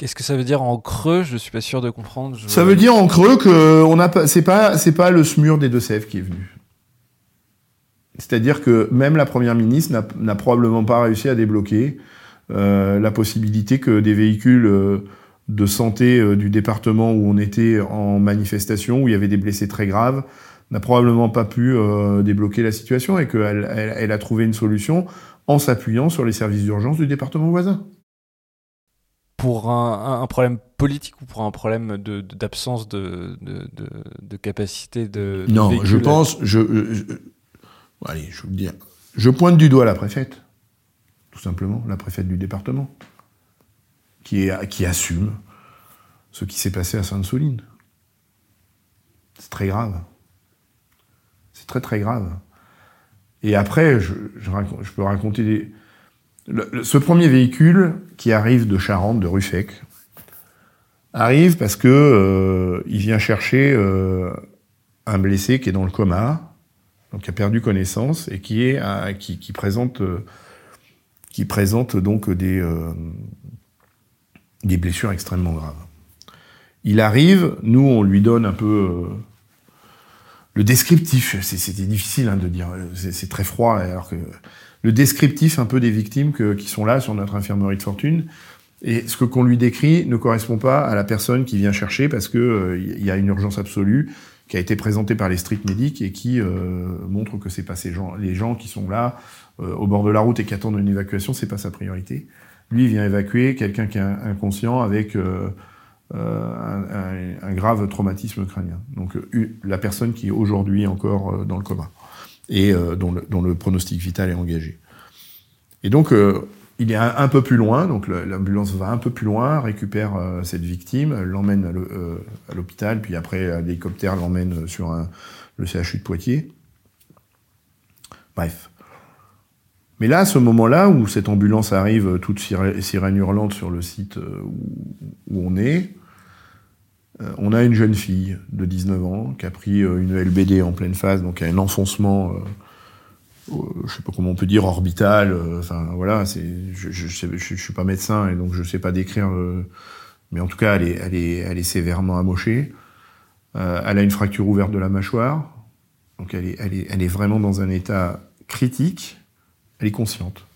Qu'est-ce que ça veut dire en creux? Je suis pas sûr de comprendre. Ça veut dire en creux que on a c'est pas c'est pas le SMUR des Deux-Sèvres qui est venu. C'est-à-dire que même la première ministre n'a probablement pas réussi à débloquer euh, la possibilité que des véhicules euh, de santé euh, du département où on était en manifestation, où il y avait des blessés très graves, n'a probablement pas pu débloquer la situation et qu'elle elle a trouvé une solution en s'appuyant sur les services d'urgence du département voisin pour un, problème politique ou pour un problème d'absence de, de, capacité de. Non, je pense. Je, allez, je vais vous dire. Je pointe du doigt la préfète, tout simplement, la préfète du département, qui, est, qui assume ce qui s'est passé à Sainte-Soline. C'est très grave. C'est très très grave. Et après, je, je peux raconter des, ce premier véhicule qui arrive de Charente, de Ruffec, arrive parce que euh, il vient chercher euh, un blessé qui est dans le coma, donc qui a perdu connaissance et qui est qui, présente qui présente donc des euh, des blessures extrêmement graves. Il arrive, nous on lui donne un peu le descriptif. C'était difficile hein, de dire, c'est très froid alors que le descriptif un peu des victimes qui sont là sur notre infirmerie de fortune. Et ce que qu'on lui décrit ne correspond pas à la personne qui vient chercher parce que il euh, y a une urgence absolue qui a été présentée par les street medics et qui euh, montre que c'est pas ces gens, les gens qui sont là euh, au bord de la route et qui attendent une évacuation, c'est pas sa priorité. Lui, vient évacuer quelqu'un qui est inconscient avec un, un, grave traumatisme crânien. Donc la personne qui est aujourd'hui encore dans le coma et euh, dont, le, pronostic vital est engagé. Et donc, euh, il est un, peu plus loin, donc l'ambulance va un peu plus loin, récupère euh, cette victime, l'emmène à l'hôpital, puis après l'hélicoptère l'emmène sur le CHU de Poitiers. Bref. Mais là, à ce moment-là, où cette ambulance arrive toute sirène hurlante sur le site où on est, euh, on a une jeune fille de 19 ans qui a pris euh, une LBD en pleine phase, donc un enfoncement, euh, je sais pas comment on peut dire, orbital. Enfin voilà, je, je, suis pas médecin et donc je sais pas décrire, mais en tout cas elle est, sévèrement amochée. elle a une fracture ouverte de la mâchoire, donc elle est vraiment dans un état critique. Elle est consciente.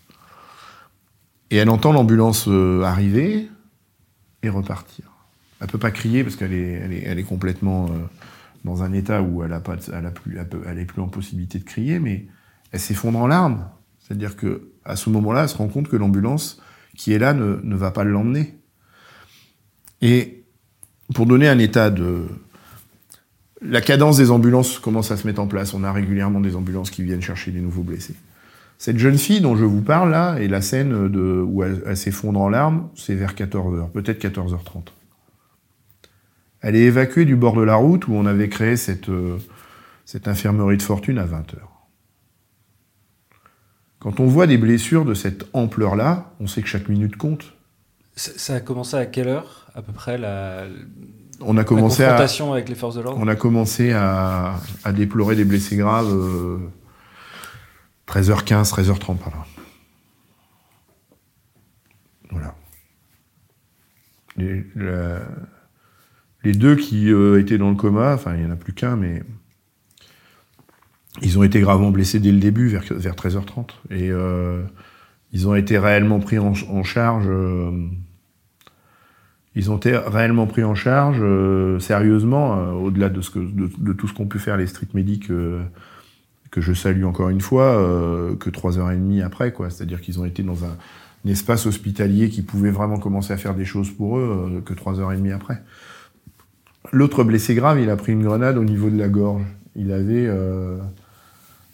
Et elle entend l'ambulance arriver et repartir. Elle peut pas crier parce qu'elle est, complètement euh, dans un état où elle a plus, en possibilité de crier, mais elle s'effondre en larmes. C'est-à-dire que à ce moment-là, elle se rend compte que l'ambulance qui est là ne, va pas l'emmener. Et pour donner un état de la cadence des ambulances commence à se mettre en place. On a régulièrement des ambulances qui viennent chercher des nouveaux blessés. Cette jeune fille dont je vous parle là, et la scène où elle, elle s'effondre en larmes, c'est vers 14h, peut-être 14h30. Elle est évacuée du bord de la route où on avait créé cette, euh, cette infirmerie de fortune à 20 heures. Quand on voit des blessures de cette ampleur-là, on sait que chaque minute compte. Ça a commencé à quelle heure, à peu près, la, on a commencé confrontation avec les forces de l'ordre? On a commencé à, déplorer des blessés graves. Euh, 13h15, 13h30 par là. Voilà. Les deux qui euh, étaient dans le coma, enfin il n'y en a plus qu'un, mais ils ont été gravement blessés dès le début, vers, vers 13h30. Et euh, ils ont été réellement pris en, charge. Euh, ils ont été réellement pris en charge sérieusement, au-delà de, tout ce qu'ont pu faire les street medics que je salue encore une fois, que trois heures et demie après, quoi. C'est-à-dire qu'ils ont été dans un, un, espace hospitalier qui pouvait vraiment commencer à faire des choses pour eux que trois heures et demie après. L'autre blessé grave, il a pris une grenade au niveau de la gorge. Il avait euh,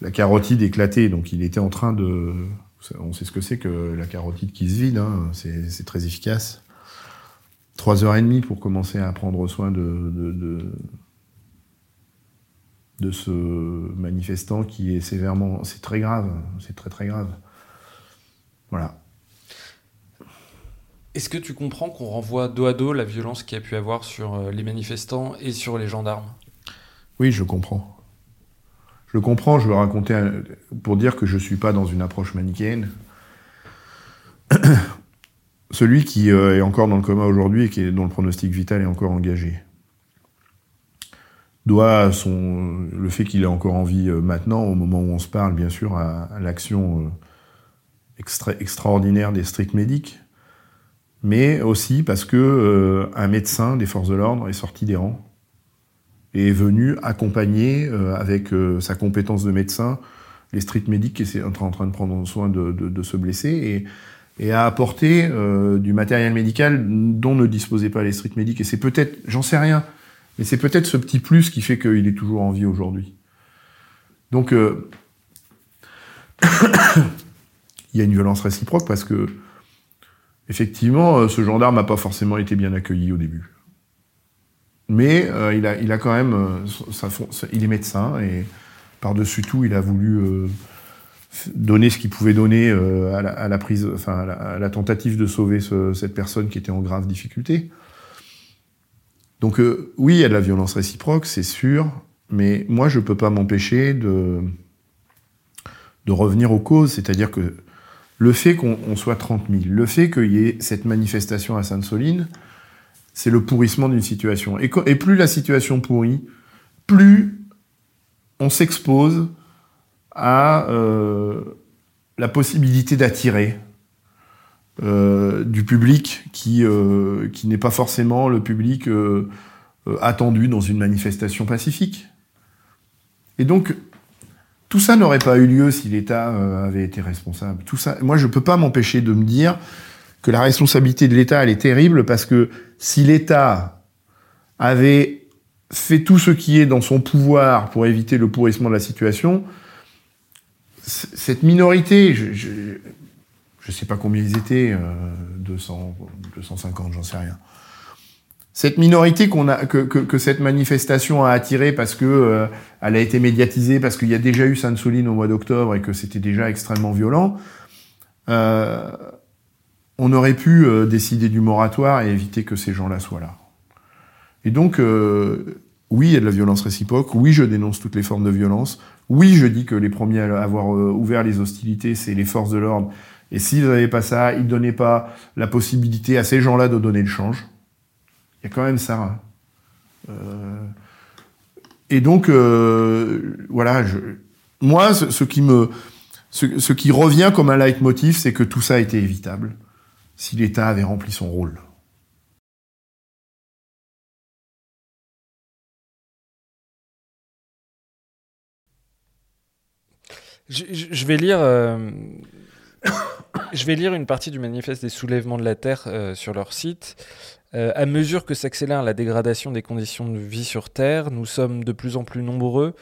la carotide éclatée, donc il était en train de... On sait ce que c'est que la carotide qui se vide, hein. c'est très efficace. Trois heures et demie pour commencer à prendre soin de, de, de ce manifestant qui est sévèrement... C'est très grave, c'est très très grave. Voilà. Est-ce que tu comprends qu'on renvoie dos à dos la violence qu'il y a pu avoir sur euh, les manifestants et sur les gendarmes? Oui, je comprends. Je comprends, je veux raconter pour dire que je ne suis pas dans une approche manichéenne. Celui qui euh, est encore dans le coma aujourd'hui et qui dont le pronostic vital est encore engagé doit son, le fait qu'il ait encore envie euh, maintenant, au moment où on se parle, bien sûr, à, l'action extraordinaire des stricts médics mais aussi parce que euh, un médecin des forces de l'ordre est sorti des rangs et est venu accompagner euh, avec euh, sa compétence de médecin les street medics qui sont en train de prendre soin de, de, de se blesser et, et a apporté du matériel médical dont ne disposaient pas les street medics. Et c'est peut-être, j'en sais rien, mais c'est peut-être ce petit plus qui fait qu'il est toujours en vie aujourd'hui. Donc, il y a une violence réciproque parce que effectivement, euh, ce gendarme n'a pas forcément été bien accueilli au début. Mais euh, il, a, quand même. Euh, il est médecin et par-dessus tout, il a voulu donner ce qu'il pouvait donner à la, tentative de sauver cette personne qui était en grave difficulté. Donc, oui, il y a de la violence réciproque, c'est sûr, mais moi, je ne peux pas m'empêcher de revenir aux causes, c'est-à-dire que le fait qu'on soit 30 000, le fait qu'il y ait cette manifestation à Sainte-Soline, c'est le pourrissement d'une situation. Et, plus la situation pourrit, plus on s'expose à euh, la possibilité d'attirer euh, du public qui, euh, qui n'est pas forcément le public attendu dans une manifestation pacifique. Et donc, tout ça n'aurait pas eu lieu si l'État euh, avait été responsable. Tout ça, moi, je ne peux pas m'empêcher de me dire que la responsabilité de l'État, elle est terrible parce que si l'État avait fait tout ce qui est dans son pouvoir pour éviter le pourrissement de la situation, cette minorité, je ne sais pas combien ils étaient, 200, euh, 250, j'en sais rien cette minorité que, cette manifestation a attirée parce que euh, elle a été médiatisée, parce qu'il y a déjà eu Sainte-Soline au mois d'octobre et que c'était déjà extrêmement violent, euh, on aurait pu euh, décider du moratoire et éviter que ces gens-là soient là. Et donc, oui, il y a de la violence réciproque. Oui, je dénonce toutes les formes de violence. Oui, je dis que les premiers à avoir ouvert les hostilités, c'est les forces de l'ordre. Et s'ils n'avaient pas ça, ils ne donnaient pas la possibilité à ces gens-là de donner le change. Il y a quand même ça. Euh, et donc, euh, voilà, moi, ce, qui me, ce, qui revient comme un leitmotiv, c'est que tout ça été évitable si l'État avait rempli son rôle. Je, vais lire. Euh, je vais lire une partie du manifeste des soulèvements de la Terre sur leur site. Euh, à mesure que s'accélère la dégradation des conditions de vie sur Terre, nous sommes de plus en plus nombreux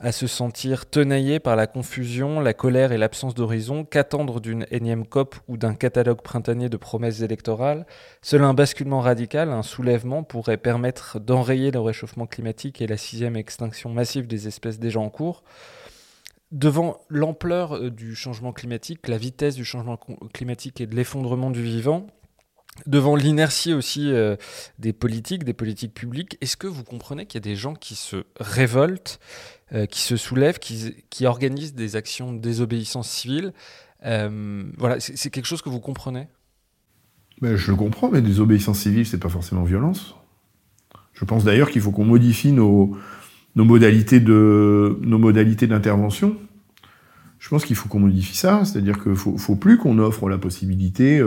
à se sentir tenaillés par la confusion, la colère et l'absence d'horizon. Qu'attendre d'une énième COP ou d'un catalogue printanier de promesses électorales Seul un basculement radical, un soulèvement pourrait permettre d'enrayer le réchauffement climatique et la sixième extinction massive des espèces déjà en cours. Devant l'ampleur euh, du changement climatique, la vitesse du changement climatique et de l'effondrement du vivant, devant l'inertie aussi euh, des politiques, des politiques publiques, est-ce que vous comprenez qu'il y a des gens qui se révoltent, euh, qui se soulèvent, qui, qui, organisent des actions de désobéissance civile euh, Voilà, c'est quelque chose que vous comprenez? Ben, Je le comprends, mais désobéissance civile, c'est pas forcément violence. Je pense d'ailleurs qu'il faut qu'on modifie nos, nos modalités de nos modalités d'intervention. Je pense qu'il faut qu'on modifie ça, c'est-à-dire qu'il faut, faut plus qu'on offre la possibilité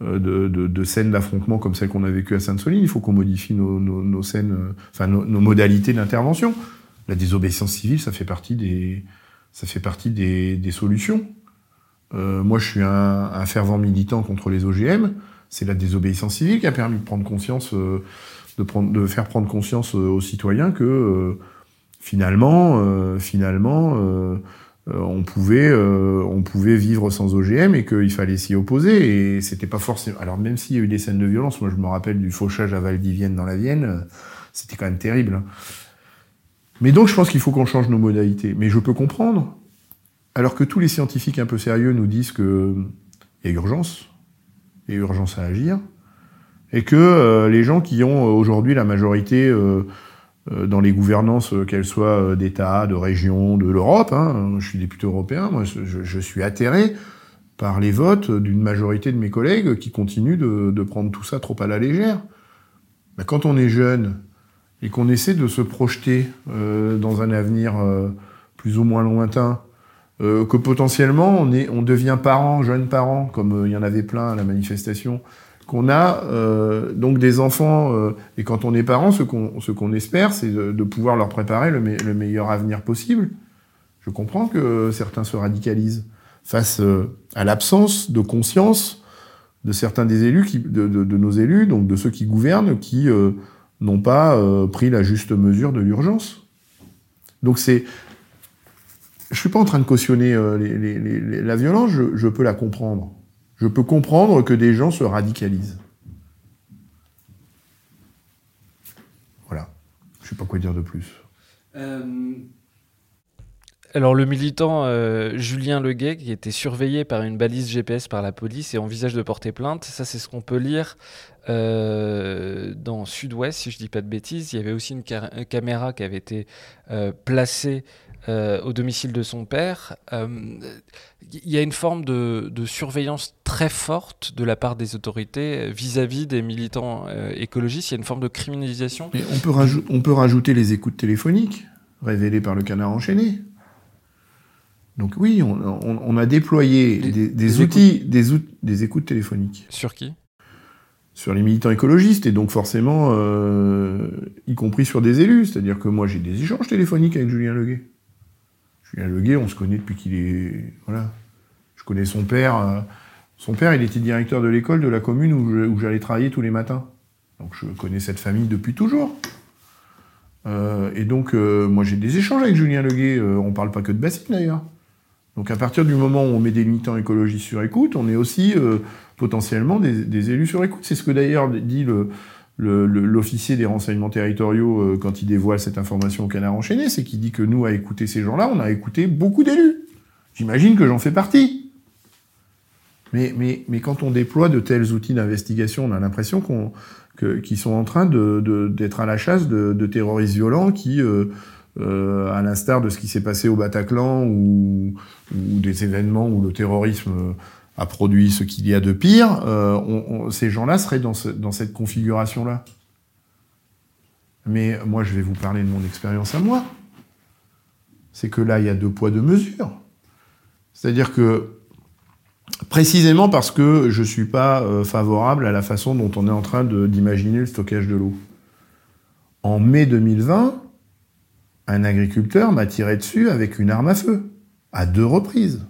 de, de, de, scènes d'affrontement comme celles qu'on a vécues à Sainte-Soline. Il faut qu'on modifie nos, nos, scènes, euh, enfin nos, modalités d'intervention. La désobéissance civile, ça fait partie des, ça fait partie des, des solutions. Euh, moi, je suis un, fervent militant contre les OGM. C'est la désobéissance civile qui a permis de prendre conscience, euh, de, prendre, de faire prendre conscience aux citoyens que finalement, finalement euh, on pouvait euh, on pouvait vivre sans OGM et qu'il fallait s'y opposer. Et c'était pas forcément alors même s'il y a eu des scènes de violence moi je me rappelle du fauchage à Valdivienne dans la Vienne euh, c'était quand même terrible hein. mais donc je pense qu'il faut qu'on change nos modalités. Mais je peux comprendre. Alors que tous les scientifiques un peu sérieux nous disent que il y a urgence urgence à agir et que les gens qui ont aujourd'hui la majorité euh, dans les gouvernances, euh, qu'elles soient euh, d'État, de région, de l'Europe. Hein. Je suis député européen, moi je, suis atterré par les votes d'une majorité de mes collègues qui continuent de, prendre tout ça trop à la légère. Quand on est jeune et qu'on essaie de se projeter euh, dans un avenir euh, plus ou moins lointain, euh, que potentiellement on, est, on devient parent, jeune parent, comme il y en avait plein à la manifestation, qu'on a euh, donc des enfants, euh, et quand on est parent, ce qu'on espère, c'est de, pouvoir leur préparer le, me le, meilleur avenir possible. Je comprends que certains se radicalisent face euh, à l'absence de conscience de certains des élus, de, nos élus, donc de ceux qui gouvernent, qui n'ont pas pris la juste mesure de l'urgence. Donc c'est, je suis pas en train de cautionner la violence, je peux la comprendre. Je peux comprendre que des gens se radicalisent. Voilà. Je ne sais pas quoi dire de plus. Euh... Alors le militant euh, Julien Leguet, qui était surveillé par une balise GPS par la police et envisage de porter plainte, ça c'est ce qu'on peut lire euh, dans Sud-Ouest, si je dis pas de bêtises. Il y avait aussi une caméra qui avait été placée euh, au domicile de son père. Il euh, y a une forme de, de, surveillance très forte de la part des autorités vis-à-vis -vis des militants euh, écologistes. Il y a une forme de criminalisation. Mais on peut, on peut rajouter les écoutes téléphoniques révélées par le canard enchaîné. Donc oui, on, on, on a déployé des, des, des outils, écoutes. des, out des écoutes téléphoniques. Sur qui? Sur les militants écologistes, et donc forcément, euh, y compris sur des élus. C'est-à-dire que moi, j'ai des échanges téléphoniques avec Julien Leguet. Julien Leguet, on se connaît depuis qu'il est. Voilà. Je connais son père. Euh, son père, il était directeur de l'école de la commune où j'allais travailler tous les matins. Donc je connais cette famille depuis toujours. Euh, et donc, euh, moi, j'ai des échanges avec Julien Leguet. Euh, on parle pas que de bassine, d'ailleurs. Donc, à partir du moment où on met des militants écologistes sur écoute, on est aussi potentiellement des, élus sur écoute. C'est ce que d'ailleurs dit le, l'officier des renseignements territoriaux, euh, quand il dévoile cette information au canard enchaîné, c'est qu'il dit que nous, à écouter ces gens-là, on a écouté beaucoup d'élus. J'imagine que j'en fais partie. Mais, mais, mais quand on déploie de tels outils d'investigation, on a l'impression qu'on qu'ils sont en train d'être de, à la chasse de, de terroristes violents qui, euh, euh, à l'instar de ce qui s'est passé au Bataclan ou, ou, des événements où le terrorisme a produit ce qu'il y a de pire, euh, ces gens-là seraient dans cette configuration-là. Mais moi, je vais vous parler de mon expérience à moi. C'est que là, il y a deux poids, deux mesures. C'est-à-dire que, précisément parce que je ne suis pas euh, favorable à la façon dont on est en train d'imaginer le stockage de l'eau. En mai 2020, un agriculteur m'a tiré dessus avec une arme à feu, à deux reprises,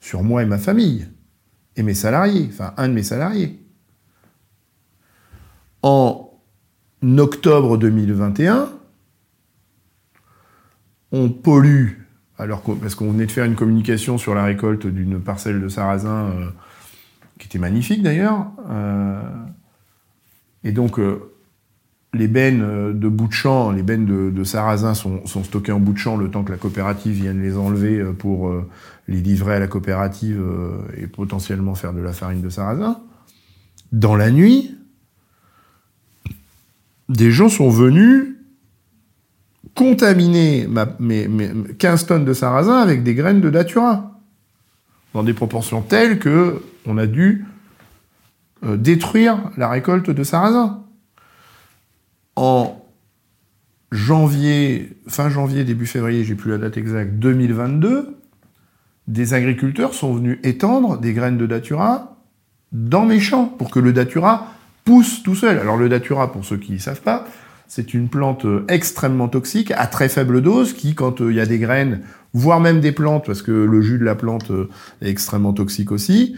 sur moi et ma famille et mes salariés, enfin un de mes salariés. En octobre 2021, on pollue, alors parce qu'on venait de faire une communication sur la récolte d'une parcelle de sarrasin euh, qui était magnifique d'ailleurs, euh, et donc euh, les bennes de bout de champ, les bennes de, sarrasin sont, stockées en bout de champ le temps que la coopérative vienne les enlever pour les livrer à la coopérative et potentiellement faire de la farine de sarrasin. dans la nuit, des gens sont venus contaminer mes, 15 tonnes de sarrasin avec des graines de datura, dans des proportions telles que on a dû euh, détruire la récolte de sarrasin. En janvier, fin janvier, début février, j'ai plus la date exacte, 2022, des agriculteurs sont venus étendre des graines de datura dans mes champs pour que le datura pousse tout seul. Alors le datura, pour ceux qui ne savent pas, c'est une plante euh, extrêmement toxique à très faible dose qui, quand euh, il y a des graines, voire même des plantes, parce que le jus de la plante euh, est extrêmement toxique aussi,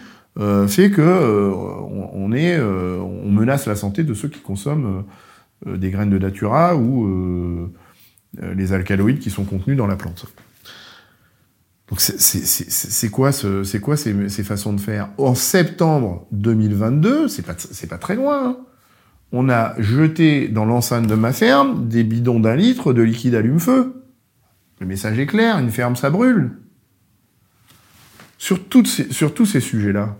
fait que on, menace la santé de ceux qui consomment des graines de datura ou les alcaloïdes qui sont contenus dans la plante. Donc c'est quoi, ce, quoi ces, façons de faire? En septembre 2022, c'est pas, très loin. Hein. on a jeté dans l'enceinte de ma ferme des bidons d'un litre de liquide allume-feu. Le message est clair, une ferme ça brûle. Sur tous ces sujets-là,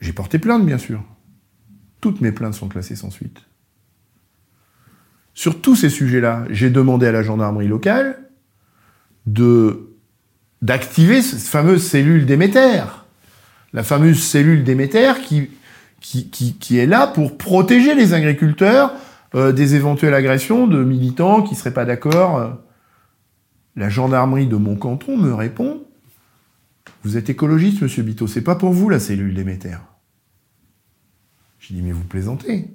j'ai porté plainte bien sûr. Toutes mes plaintes sont classées sans suite. Sur tous ces sujets-là, j'ai demandé à la gendarmerie locale de d'activer cette fameuse cellule Déméter. La fameuse cellule Déméter qui, qui, qui, est là pour protéger les agriculteurs euh, des éventuelles agressions de militants qui seraient pas d'accord. La gendarmerie de mon canton me répond Vous êtes écologiste, monsieur Bito, c'est pas pour vous la cellule Déméter. J'ai dit Mais vous plaisantez.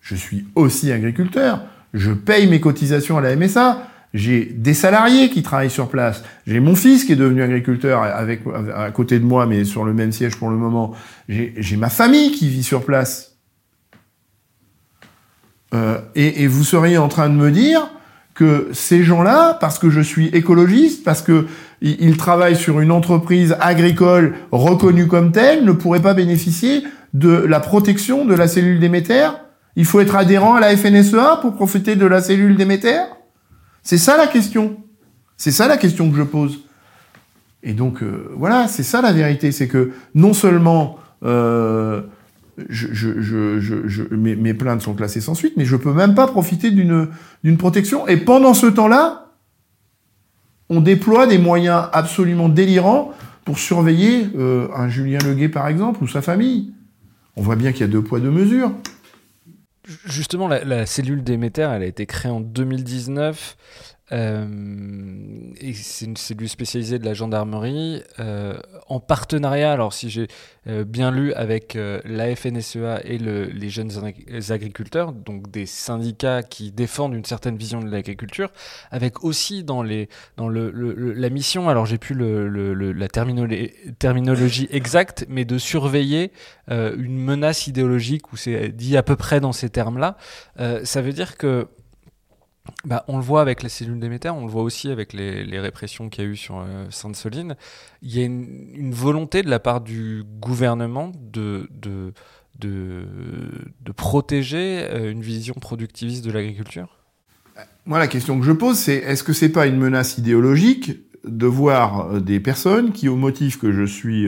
Je suis aussi agriculteur. Je paye mes cotisations à la MSA j'ai des salariés qui travaillent sur place. J'ai mon fils qui est devenu agriculteur avec, à côté de moi, mais sur le même siège pour le moment. J'ai ma famille qui vit sur place. Euh, et, et, vous seriez en train de me dire que ces gens-là, parce que je suis écologiste, parce que ils travaillent sur une entreprise agricole reconnue comme telle, ne pourraient pas bénéficier de la protection de la cellule Déméter Il faut être adhérent à la FNSEA pour profiter de la cellule Déméter c'est ça la question. C'est ça la question que je pose. Et donc, euh, voilà, c'est ça la vérité. C'est que non seulement euh, mes, plaintes sont classées sans suite, mais je peux même pas profiter d'une protection. Et pendant ce temps-là, on déploie des moyens absolument délirants pour surveiller euh, un Julien Leguet, par exemple, ou sa famille. On voit bien qu'il y a deux poids, deux mesures. Justement, la, cellule d'émetteur, elle a été créée en 2019. Euh, et c'est une cellule spécialisée de la gendarmerie euh, en partenariat, alors si j'ai euh, bien lu, avec la FNSEA et les jeunes agriculteurs, donc des syndicats qui défendent une certaine vision de l'agriculture, avec aussi dans, les, dans le, la mission, alors j'ai plus la terminologie exacte, mais de surveiller une menace idéologique, où c'est dit à peu près dans ces termes-là. ça veut dire que bah, on le voit avec la cellule d'émetteur, on le voit aussi avec les, répressions qu'il y a eu sur euh, Sainte-Soline. Il y a une, volonté de la part du gouvernement de, de, de, protéger euh, une vision productiviste de l'agriculture? Moi, la question que je pose, c'est est-ce que c'est pas une menace idéologique de voir euh, des personnes qui, au motif que je suis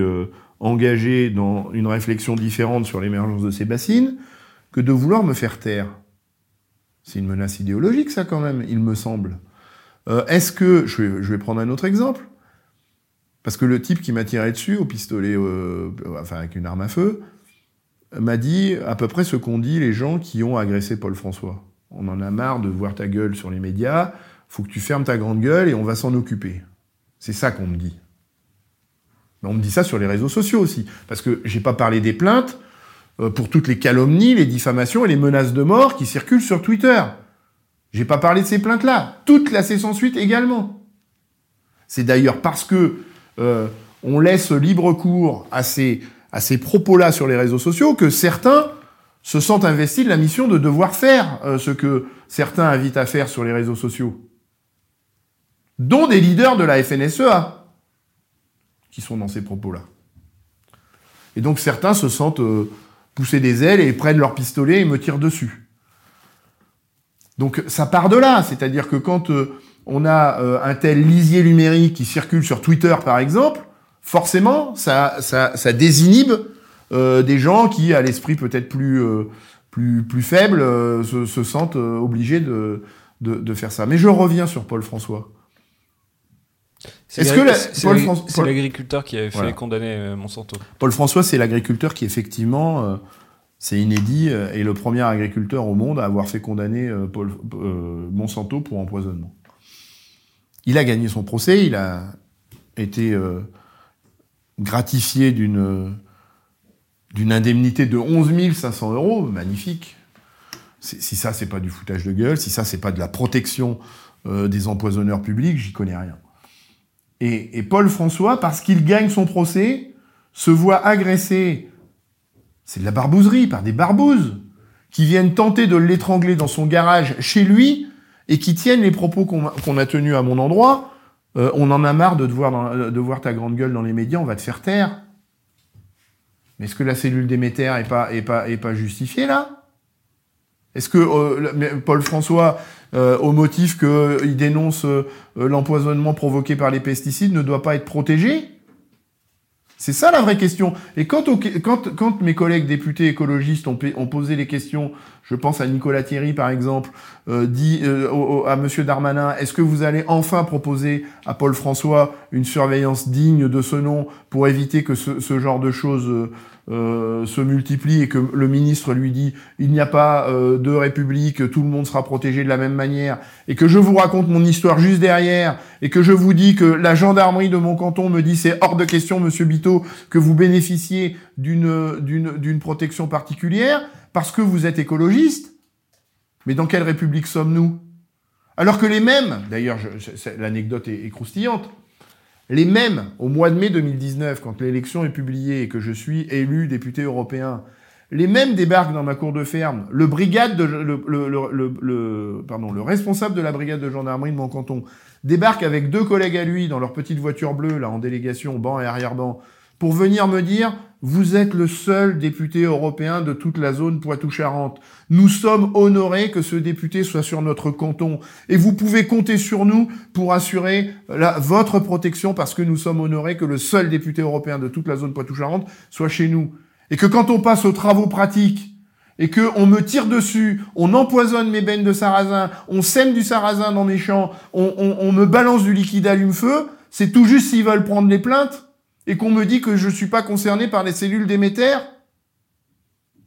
engagé dans une réflexion différente sur l'émergence de ces bassines, que de vouloir me faire taire? C'est une menace idéologique, ça, quand même, il me semble. Euh, est-ce que. Je vais, prendre un autre exemple. Parce que le type qui m'a tiré dessus au pistolet, euh, enfin avec une arme à feu, m'a dit à peu près ce qu'ont dit les gens qui ont agressé Paul François. On en a marre de voir ta gueule sur les médias, faut que tu fermes ta grande gueule et on va s'en occuper. C'est ça qu'on me dit. Mais on me dit ça sur les réseaux sociaux aussi. Parce que j'ai pas parlé des plaintes, pour toutes les calomnies, les diffamations et les menaces de mort qui circulent sur Twitter. J'ai pas parlé de ces plaintes-là. Toutes classées sans suite également. C'est d'ailleurs parce que euh, on laisse libre cours à ces, à ces propos-là sur les réseaux sociaux que certains se sentent investis de la mission de devoir faire euh, ce que certains invitent à faire sur les réseaux sociaux. Dont des leaders de la FNSEA qui sont dans ces propos-là. Et donc certains se sentent pousser des ailes et prennent leur pistolet et me tirent dessus. Donc ça part de là, c'est-à-dire que quand euh, on a euh, un tel lisier numérique qui circule sur Twitter par exemple, forcément ça, ça, désinhibe des gens qui, à l'esprit peut-être plus plus plus faible, se, se, sentent obligés de faire ça. Mais je reviens sur Paul François. Est-ce que c'est l'agriculteur qui avait fait condamner Monsanto Paul François, c'est l'agriculteur qui effectivement c'est inédit, euh, et le premier agriculteur au monde à avoir fait condamner euh, Paul, euh, Monsanto pour empoisonnement. Il a gagné son procès, il a été gratifié d'une d'une indemnité de 11 500 euros, magnifique. Si ça, c'est pas du foutage de gueule, si ça, c'est pas de la protection des empoisonneurs publics, j'y connais rien. Et, Paul François, parce qu'il gagne son procès, se voit agressé c'est de la barbouzerie par des barbouzes qui viennent tenter de l'étrangler dans son garage chez lui et qui tiennent les propos qu'on a tenus à mon endroit. Euh, on en a marre de, voir de voir ta grande gueule dans les médias, on va te faire taire. Mais est-ce que la cellule d'émetteur est pas, est pas justifiée là? Est-ce que euh, Paul François, euh, au motif qu'il dénonce l'empoisonnement provoqué par les pesticides, ne doit pas être protégé c'est ça la vraie question. Et quand, quand, quand mes collègues députés écologistes ont, posé les questions, je pense à Nicolas Thierry par exemple, euh, dit euh, à Monsieur Darmanin, est-ce que vous allez enfin proposer à Paul François une surveillance digne de ce nom pour éviter que ce genre de choses euh, se multiplie et que le ministre lui dit il n'y a pas euh, de république, tout le monde sera protégé de la même manière, et que je vous raconte mon histoire juste derrière, et que je vous dis que la gendarmerie de mon canton me dit c'est hors de question, monsieur Biteau, que vous bénéficiez d'une d'une protection particulière parce que vous êtes écologiste. Mais dans quelle république sommes-nous? Alors que les mêmes, d'ailleurs, l'anecdote est croustillante, les mêmes, au mois de mai 2019, quand l'élection est publiée et que je suis élu député européen, les mêmes débarquent dans ma cour de ferme. Le brigade de, le, le, pardon, le responsable de la brigade de gendarmerie de mon canton débarque avec deux collègues à lui dans leur petite voiture bleue, là, en délégation, banc et arrière-banc, pour venir me dire vous êtes le seul député européen de toute la zone Poitou-Charentes. Nous sommes honorés que ce député soit sur notre canton et vous pouvez compter sur nous pour assurer la, votre protection parce que nous sommes honorés que le seul député européen de toute la zone Poitou-Charentes soit chez nous. Et que quand on passe aux travaux pratiques et que on me tire dessus, on empoisonne mes bennes de sarrasin, on sème du sarrasin dans mes champs, on, on, on me balance du liquide allume-feu, c'est tout juste s'ils veulent prendre les plaintes et qu'on me dit que je ne suis pas concerné par les cellules d'émetteurs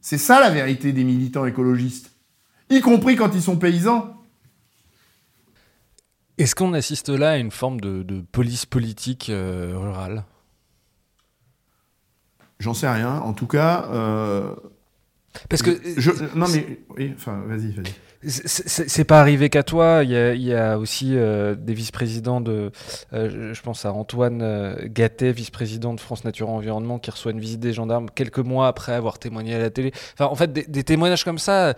C'est ça la vérité des militants écologistes, y compris quand ils sont paysans. Est-ce qu'on assiste là à une forme de, police politique euh, rurale? J'en sais rien. En tout cas, euh, parce que je, non mais oui, enfin vas-y, vas-y. C'est pas arrivé qu'à toi. Il y a, il y a aussi euh, des vice-présidents de, euh, je pense à Antoine euh, Gattet, vice-président de France Nature Environnement, qui reçoit une visite des gendarmes quelques mois après avoir témoigné à la télé. Enfin, en fait, des, témoignages comme ça.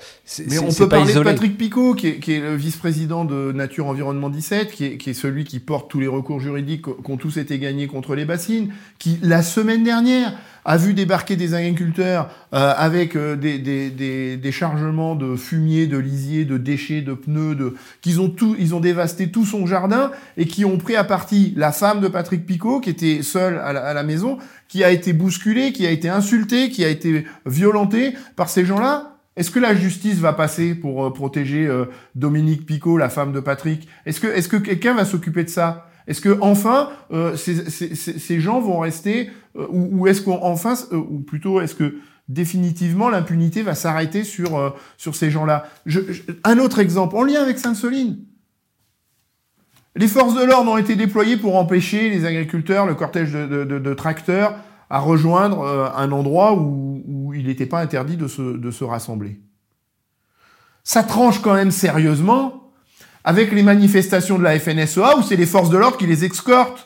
Mais on peut parler de Patrick Picot, qui est, qui est le vice-président de Nature Environnement 17, qui est, qui est, celui qui porte tous les recours juridiques qui ont tous été gagnés contre les bassines, qui la semaine dernière a vu débarquer des agriculteurs euh, avec euh, des, des, des, des, chargements de fumier, de lisier, de déchets, de pneus, de qu'ils ont tout, ils ont dévasté tout son jardin et qui ont pris à partie la femme de Patrick Picot qui était seule à la, à la maison, qui a été bousculée, qui a été insultée, qui a été violentée par ces gens-là. Est-ce que la justice va passer pour euh, protéger Dominique Picot, la femme de Patrick? Est-ce que, est-ce que quelqu'un va s'occuper de ça? Est-ce que enfin ces, ces, ces, gens vont rester euh, ou, est-ce qu'enfin, euh, ou plutôt est-ce que définitivement l'impunité va s'arrêter sur, euh, sur ces gens-là? Un autre exemple, en lien avec Sainte-Soline. Les forces de l'ordre ont été déployées pour empêcher les agriculteurs, le cortège de, tracteurs, à rejoindre un endroit où, il n'était pas interdit de se, de se rassembler. Ça tranche quand même sérieusement avec les manifestations de la FNSEA où c'est les forces de l'ordre qui les escortent.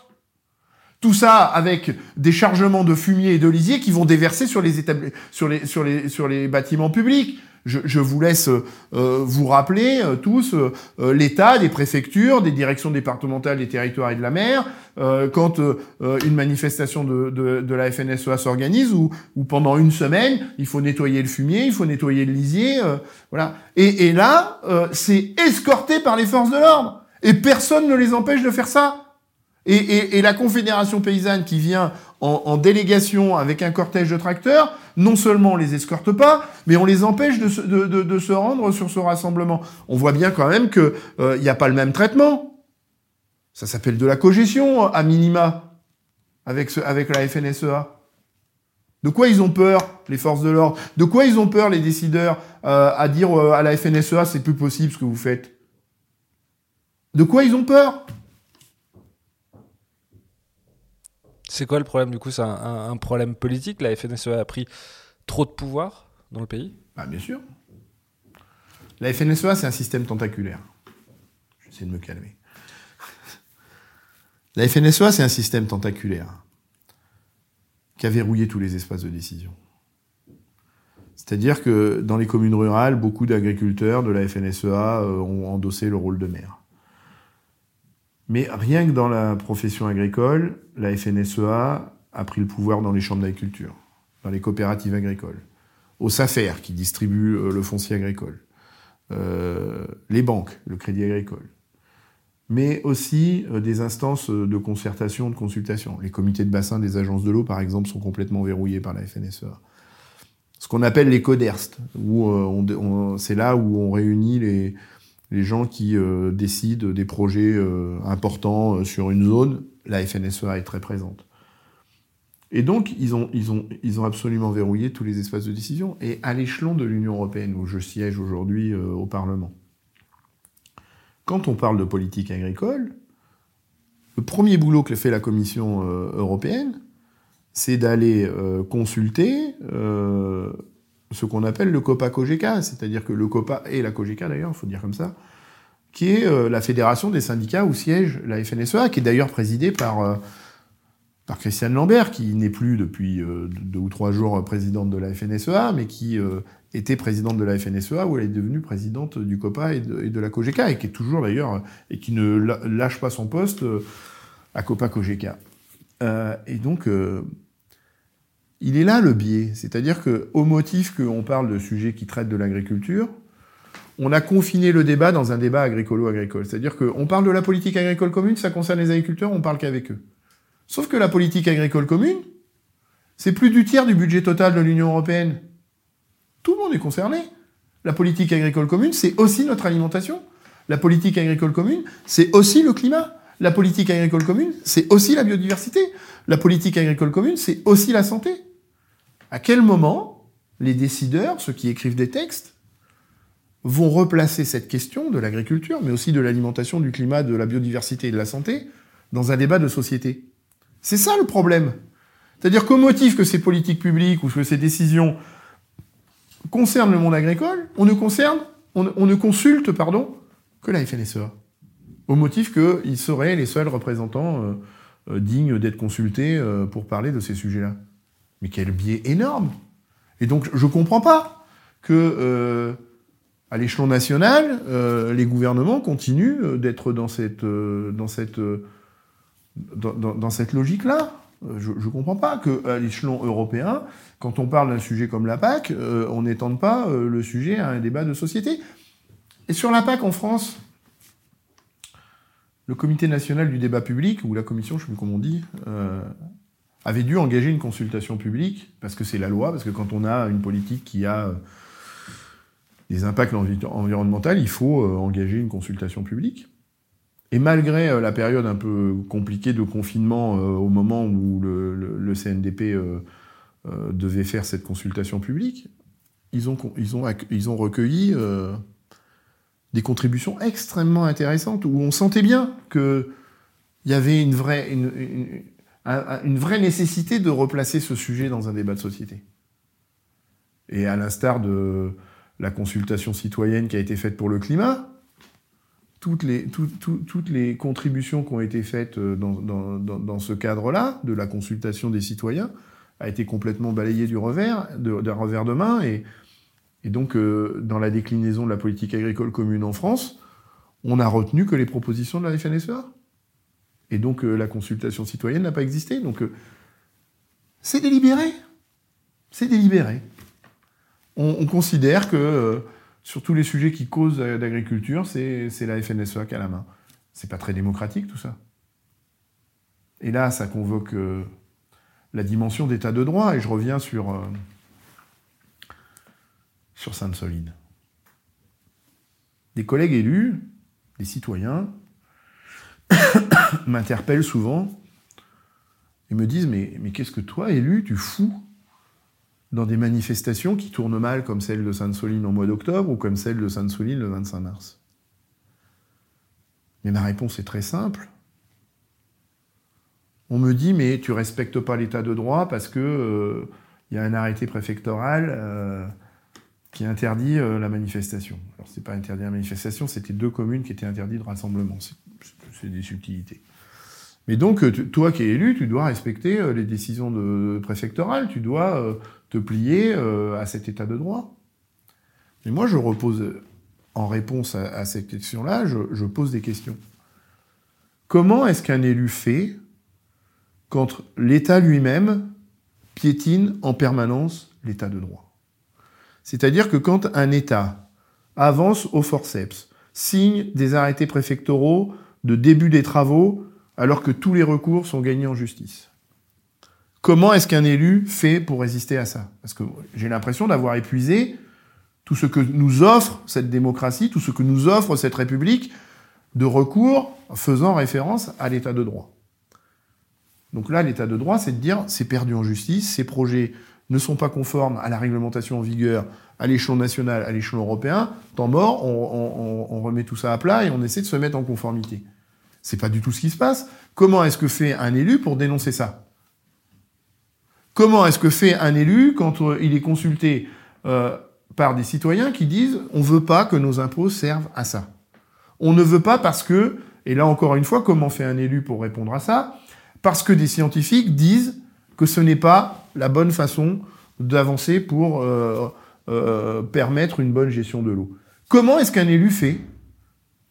Tout ça avec des chargements de fumier et de lisier qui vont déverser sur les, bâtiments publics. Je, vous laisse euh, vous rappeler euh, tous euh, l'état des préfectures, des directions départementales des territoires et de la mer, quand une manifestation de, la FNSEA s'organise, où, pendant une semaine, il faut nettoyer le fumier, il faut nettoyer le lisier, voilà. Et, et là, c'est escorté par les forces de l'ordre. Et personne ne les empêche de faire ça. Et, la Confédération paysanne qui vient en, délégation avec un cortège de tracteurs, non seulement on les escorte pas, mais on les empêche de se, de, se rendre sur ce rassemblement. On voit bien quand même qu'il n'y a pas le même traitement. Ça s'appelle de la cogestion, à minima, avec, ce, avec la FNSEA. De quoi ils ont peur, les forces de l'ordre? De quoi ils ont peur, les décideurs, euh, à dire euh, à la FNSEA, c'est plus possible ce que vous faites? De quoi ils ont peur? C'est quoi le problème du coup C'est un, problème politique? La FNSEA a pris trop de pouvoir dans le pays? Ah, Bien sûr. La FNSEA, c'est un système tentaculaire. J'essaie de me calmer. La FNSEA, c'est un système tentaculaire qui a verrouillé tous les espaces de décision. C'est-à-dire que dans les communes rurales, beaucoup d'agriculteurs de la FNSEA euh, ont endossé le rôle de maire. Mais rien que dans la profession agricole, la FNSEA a pris le pouvoir dans les chambres d'agriculture, dans les coopératives agricoles, au SAFER qui distribue euh, le foncier agricole, euh, les banques, le crédit agricole, mais aussi euh, des instances de concertation, de consultation. Les comités de bassin des agences de l'eau, par exemple, sont complètement verrouillés par la FNSEA. Ce qu'on appelle les CODERST, c'est là où on réunit les, les gens qui décident des projets importants sur une zone. La FNSEA est très présente. Et donc, ils ont, absolument verrouillé tous les espaces de décision. Et à l'échelon de l'Union européenne, où je siège aujourd'hui au Parlement, quand on parle de politique agricole, le premier boulot que fait la Commission euh, européenne, c'est d'aller euh, consulter euh, ce qu'on appelle le COPA-COGECA, c'est-à-dire que le COPA et la COGECA d'ailleurs, il faut dire comme ça, qui est la fédération des syndicats où siège la FNSEA, qui est d'ailleurs présidée par, par Christiane Lambert, qui n'est plus depuis deux ou trois jours présidente de la FNSEA, mais qui était présidente de la FNSEA, où elle est devenue présidente du COPA et de, la COGECA, et qui est toujours d'ailleurs, et qui ne lâche pas son poste euh, à COPA COGECA. Euh, et donc, euh, il est là le biais. C'est-à-dire qu'au motif qu'on parle de sujets qui traitent de l'agriculture, on a confiné le débat dans un débat agricolo-agricole. C'est-à-dire qu'on parle de la politique agricole commune, ça concerne les agriculteurs, on parle qu'avec eux. Sauf que la politique agricole commune, c'est plus du tiers du budget total de l'Union européenne. Tout le monde est concerné. La politique agricole commune, c'est aussi notre alimentation. La politique agricole commune, c'est aussi le climat. La politique agricole commune, c'est aussi la biodiversité. La politique agricole commune, c'est aussi la santé. À quel moment les décideurs, ceux qui écrivent des textes, vont replacer cette question de l'agriculture, mais aussi de l'alimentation, du climat, de la biodiversité et de la santé, dans un débat de société? C'est ça le problème. C'est-à-dire qu'au motif que ces politiques publiques ou que ces décisions concerne le monde agricole, on ne concerne, on, consulte, pardon, que la FNSEA. Au motif qu'ils seraient les seuls représentants euh, euh, dignes d'être consultés euh, pour parler de ces sujets-là. Mais quel biais énorme Et donc, je ne comprends pas que, à l'échelon national, les gouvernements continuent d'être dans cette, dans cette, dans cette logique-là. Je ne comprends pas qu'à l'échelon européen, quand on parle d'un sujet comme la PAC, euh, on n'étende pas euh, le sujet à un débat de société. Et sur la PAC en France, le Comité national du débat public, ou la commission, je ne sais plus comment on dit, euh, avait dû engager une consultation publique, parce que c'est la loi, parce que quand on a une politique qui a des impacts environnementaux, il faut engager une consultation publique. Et malgré la période un peu compliquée de confinement au moment où le CNDP euh, devaient faire cette consultation publique, ils ont, ils ont, ils ont recueilli euh, des contributions extrêmement intéressantes où on sentait bien qu'il y avait une vraie, vraie nécessité de replacer ce sujet dans un débat de société. Et à l'instar de la consultation citoyenne qui a été faite pour le climat, toutes les, contributions qui ont été faites euh, dans, ce cadre-là, de la consultation des citoyens, a été complètement balayé du revers, d'un revers de main. Et, et donc, euh, dans la déclinaison de la politique agricole commune en France, on a retenu que les propositions de la FNSEA. Et donc, euh, la consultation citoyenne n'a pas existé. Donc, euh, c'est délibéré. C'est délibéré. On, on, considère que sur tous les sujets qui causent d'agriculture, c'est la FNSEA qui a la main. C'est pas très démocratique tout ça. Et là, ça convoque la dimension d'état de droit. Et je reviens sur, euh, sur Sainte-Soline. Des collègues élus, des citoyens, m'interpellent souvent et me disent Mais, qu'est-ce que toi, élu, tu fous dans des manifestations qui tournent mal comme celle de Sainte-Soline au mois d'octobre ou comme celle de Sainte-Soline le 25 mars? Mais ma réponse est très simple. On me dit, mais tu respectes pas l'état de droit parce que il euh, y a un arrêté préfectoral euh, qui interdit euh, la manifestation. Alors c'est pas interdit la manifestation, c'était deux communes qui étaient interdites de rassemblement. Des subtilités. Mais donc, toi qui es élu, tu dois respecter les décisions de, préfectorales, tu dois te plier à cet état de droit. Et moi, je repose, en réponse à, cette question-là, je pose des questions. Comment est-ce qu'un élu fait quand l'État lui-même piétine en permanence l'État de droit? C'est-à-dire que quand un État avance au forceps, signe des arrêtés préfectoraux de début des travaux alors que tous les recours sont gagnés en justice. Comment est-ce qu'un élu fait pour résister à ça? Parce que j'ai l'impression d'avoir épuisé tout ce que nous offre cette démocratie, tout ce que nous offre cette République de recours faisant référence à l'état de droit. Donc là, l'état de droit, c'est de dire c'est perdu en justice, ces projets ne sont pas conformes à la réglementation en vigueur à l'échelon national, à l'échelon européen. Temps mort, on, remet tout ça à plat et on essaie de se mettre en conformité. C'est pas du tout ce qui se passe. Comment est-ce que fait un élu pour dénoncer ça? Comment est-ce que fait un élu quand euh, il est consulté euh, par des citoyens qui disent on veut pas que nos impôts servent à ça? On ne veut pas parce que, et là encore une fois, comment fait un élu pour répondre à ça? Parce que des scientifiques disent que ce n'est pas la bonne façon d'avancer pour euh, euh, permettre une bonne gestion de l'eau. Comment est-ce qu'un élu fait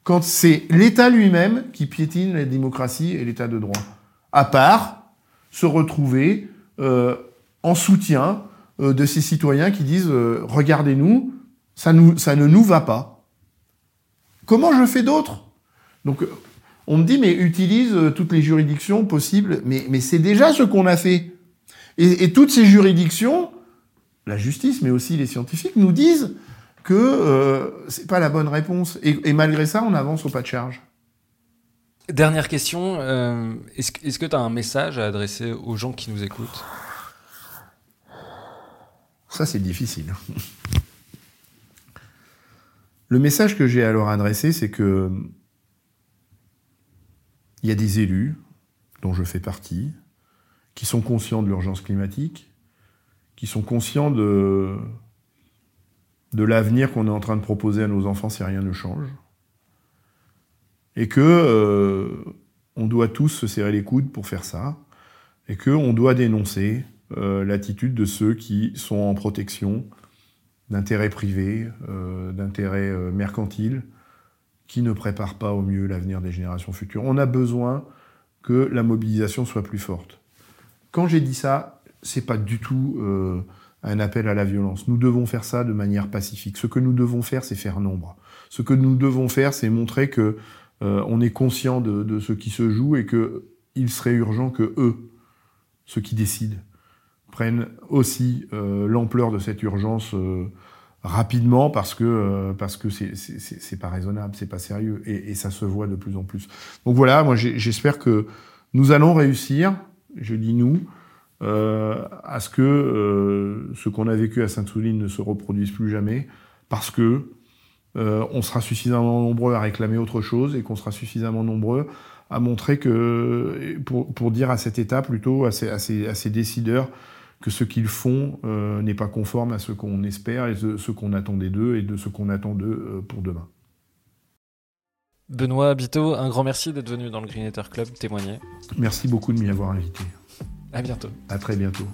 quand c'est l'État lui-même qui piétine la démocratie et l'État de droit? À part se retrouver euh, en soutien de ces citoyens qui disent regardez-nous, ça, ça ne nous va pas. Comment je fais d'autre? Donc on me dit, mais utilise euh, toutes les juridictions possibles. Mais, mais c'est déjà ce qu'on a fait. Et, toutes ces juridictions, la justice, mais aussi les scientifiques, nous disent que euh, c'est pas la bonne réponse. Et, malgré ça, on avance au pas de charge. Dernière question, euh, est-ce, que tu as un message à adresser aux gens qui nous écoutent? Ça, c'est difficile. Le message que j'ai à leur adresser, c'est que il y a des élus, dont je fais partie, qui sont conscients de l'urgence climatique, qui sont conscients de, de l'avenir qu'on est en train de proposer à nos enfants si rien ne change, et que euh, on doit tous se serrer les coudes pour faire ça, et qu'on doit dénoncer euh, l'attitude de ceux qui sont en protection d'intérêts privés, euh, d'intérêts mercantiles, qui ne prépare pas au mieux l'avenir des générations futures. On a besoin que la mobilisation soit plus forte. Quand j'ai dit ça, c'est pas du tout euh, un appel à la violence. Nous devons faire ça de manière pacifique. Ce que nous devons faire, c'est faire nombre. Ce que nous devons faire, c'est montrer que euh, on est conscient de, ce qui se joue et que il serait urgent que eux, ceux qui décident, prennent aussi euh, l'ampleur de cette urgence rapidement parce que euh, parce que c'est c'est pas raisonnable, c'est pas sérieux et, et, ça se voit de plus en plus. Donc voilà, moi j'espère que nous allons réussir, je dis nous, euh, à ce que euh, ce qu'on a vécu à Sainte-Souline ne se reproduise plus jamais parce que euh, on sera suffisamment nombreux à réclamer autre chose et qu'on sera suffisamment nombreux à montrer que pour, pour dire à cet État plutôt à ces, à ces, à ces décideurs que ce qu'ils font euh, n'est pas conforme à ce qu'on espère et de ce qu'on attendait d'eux et de ce qu'on attend d'eux euh, pour demain. Benoît Biteau, un grand merci d'être venu dans le Greenetter Club témoigner. Merci beaucoup de m'y avoir invité. À bientôt. À très bientôt.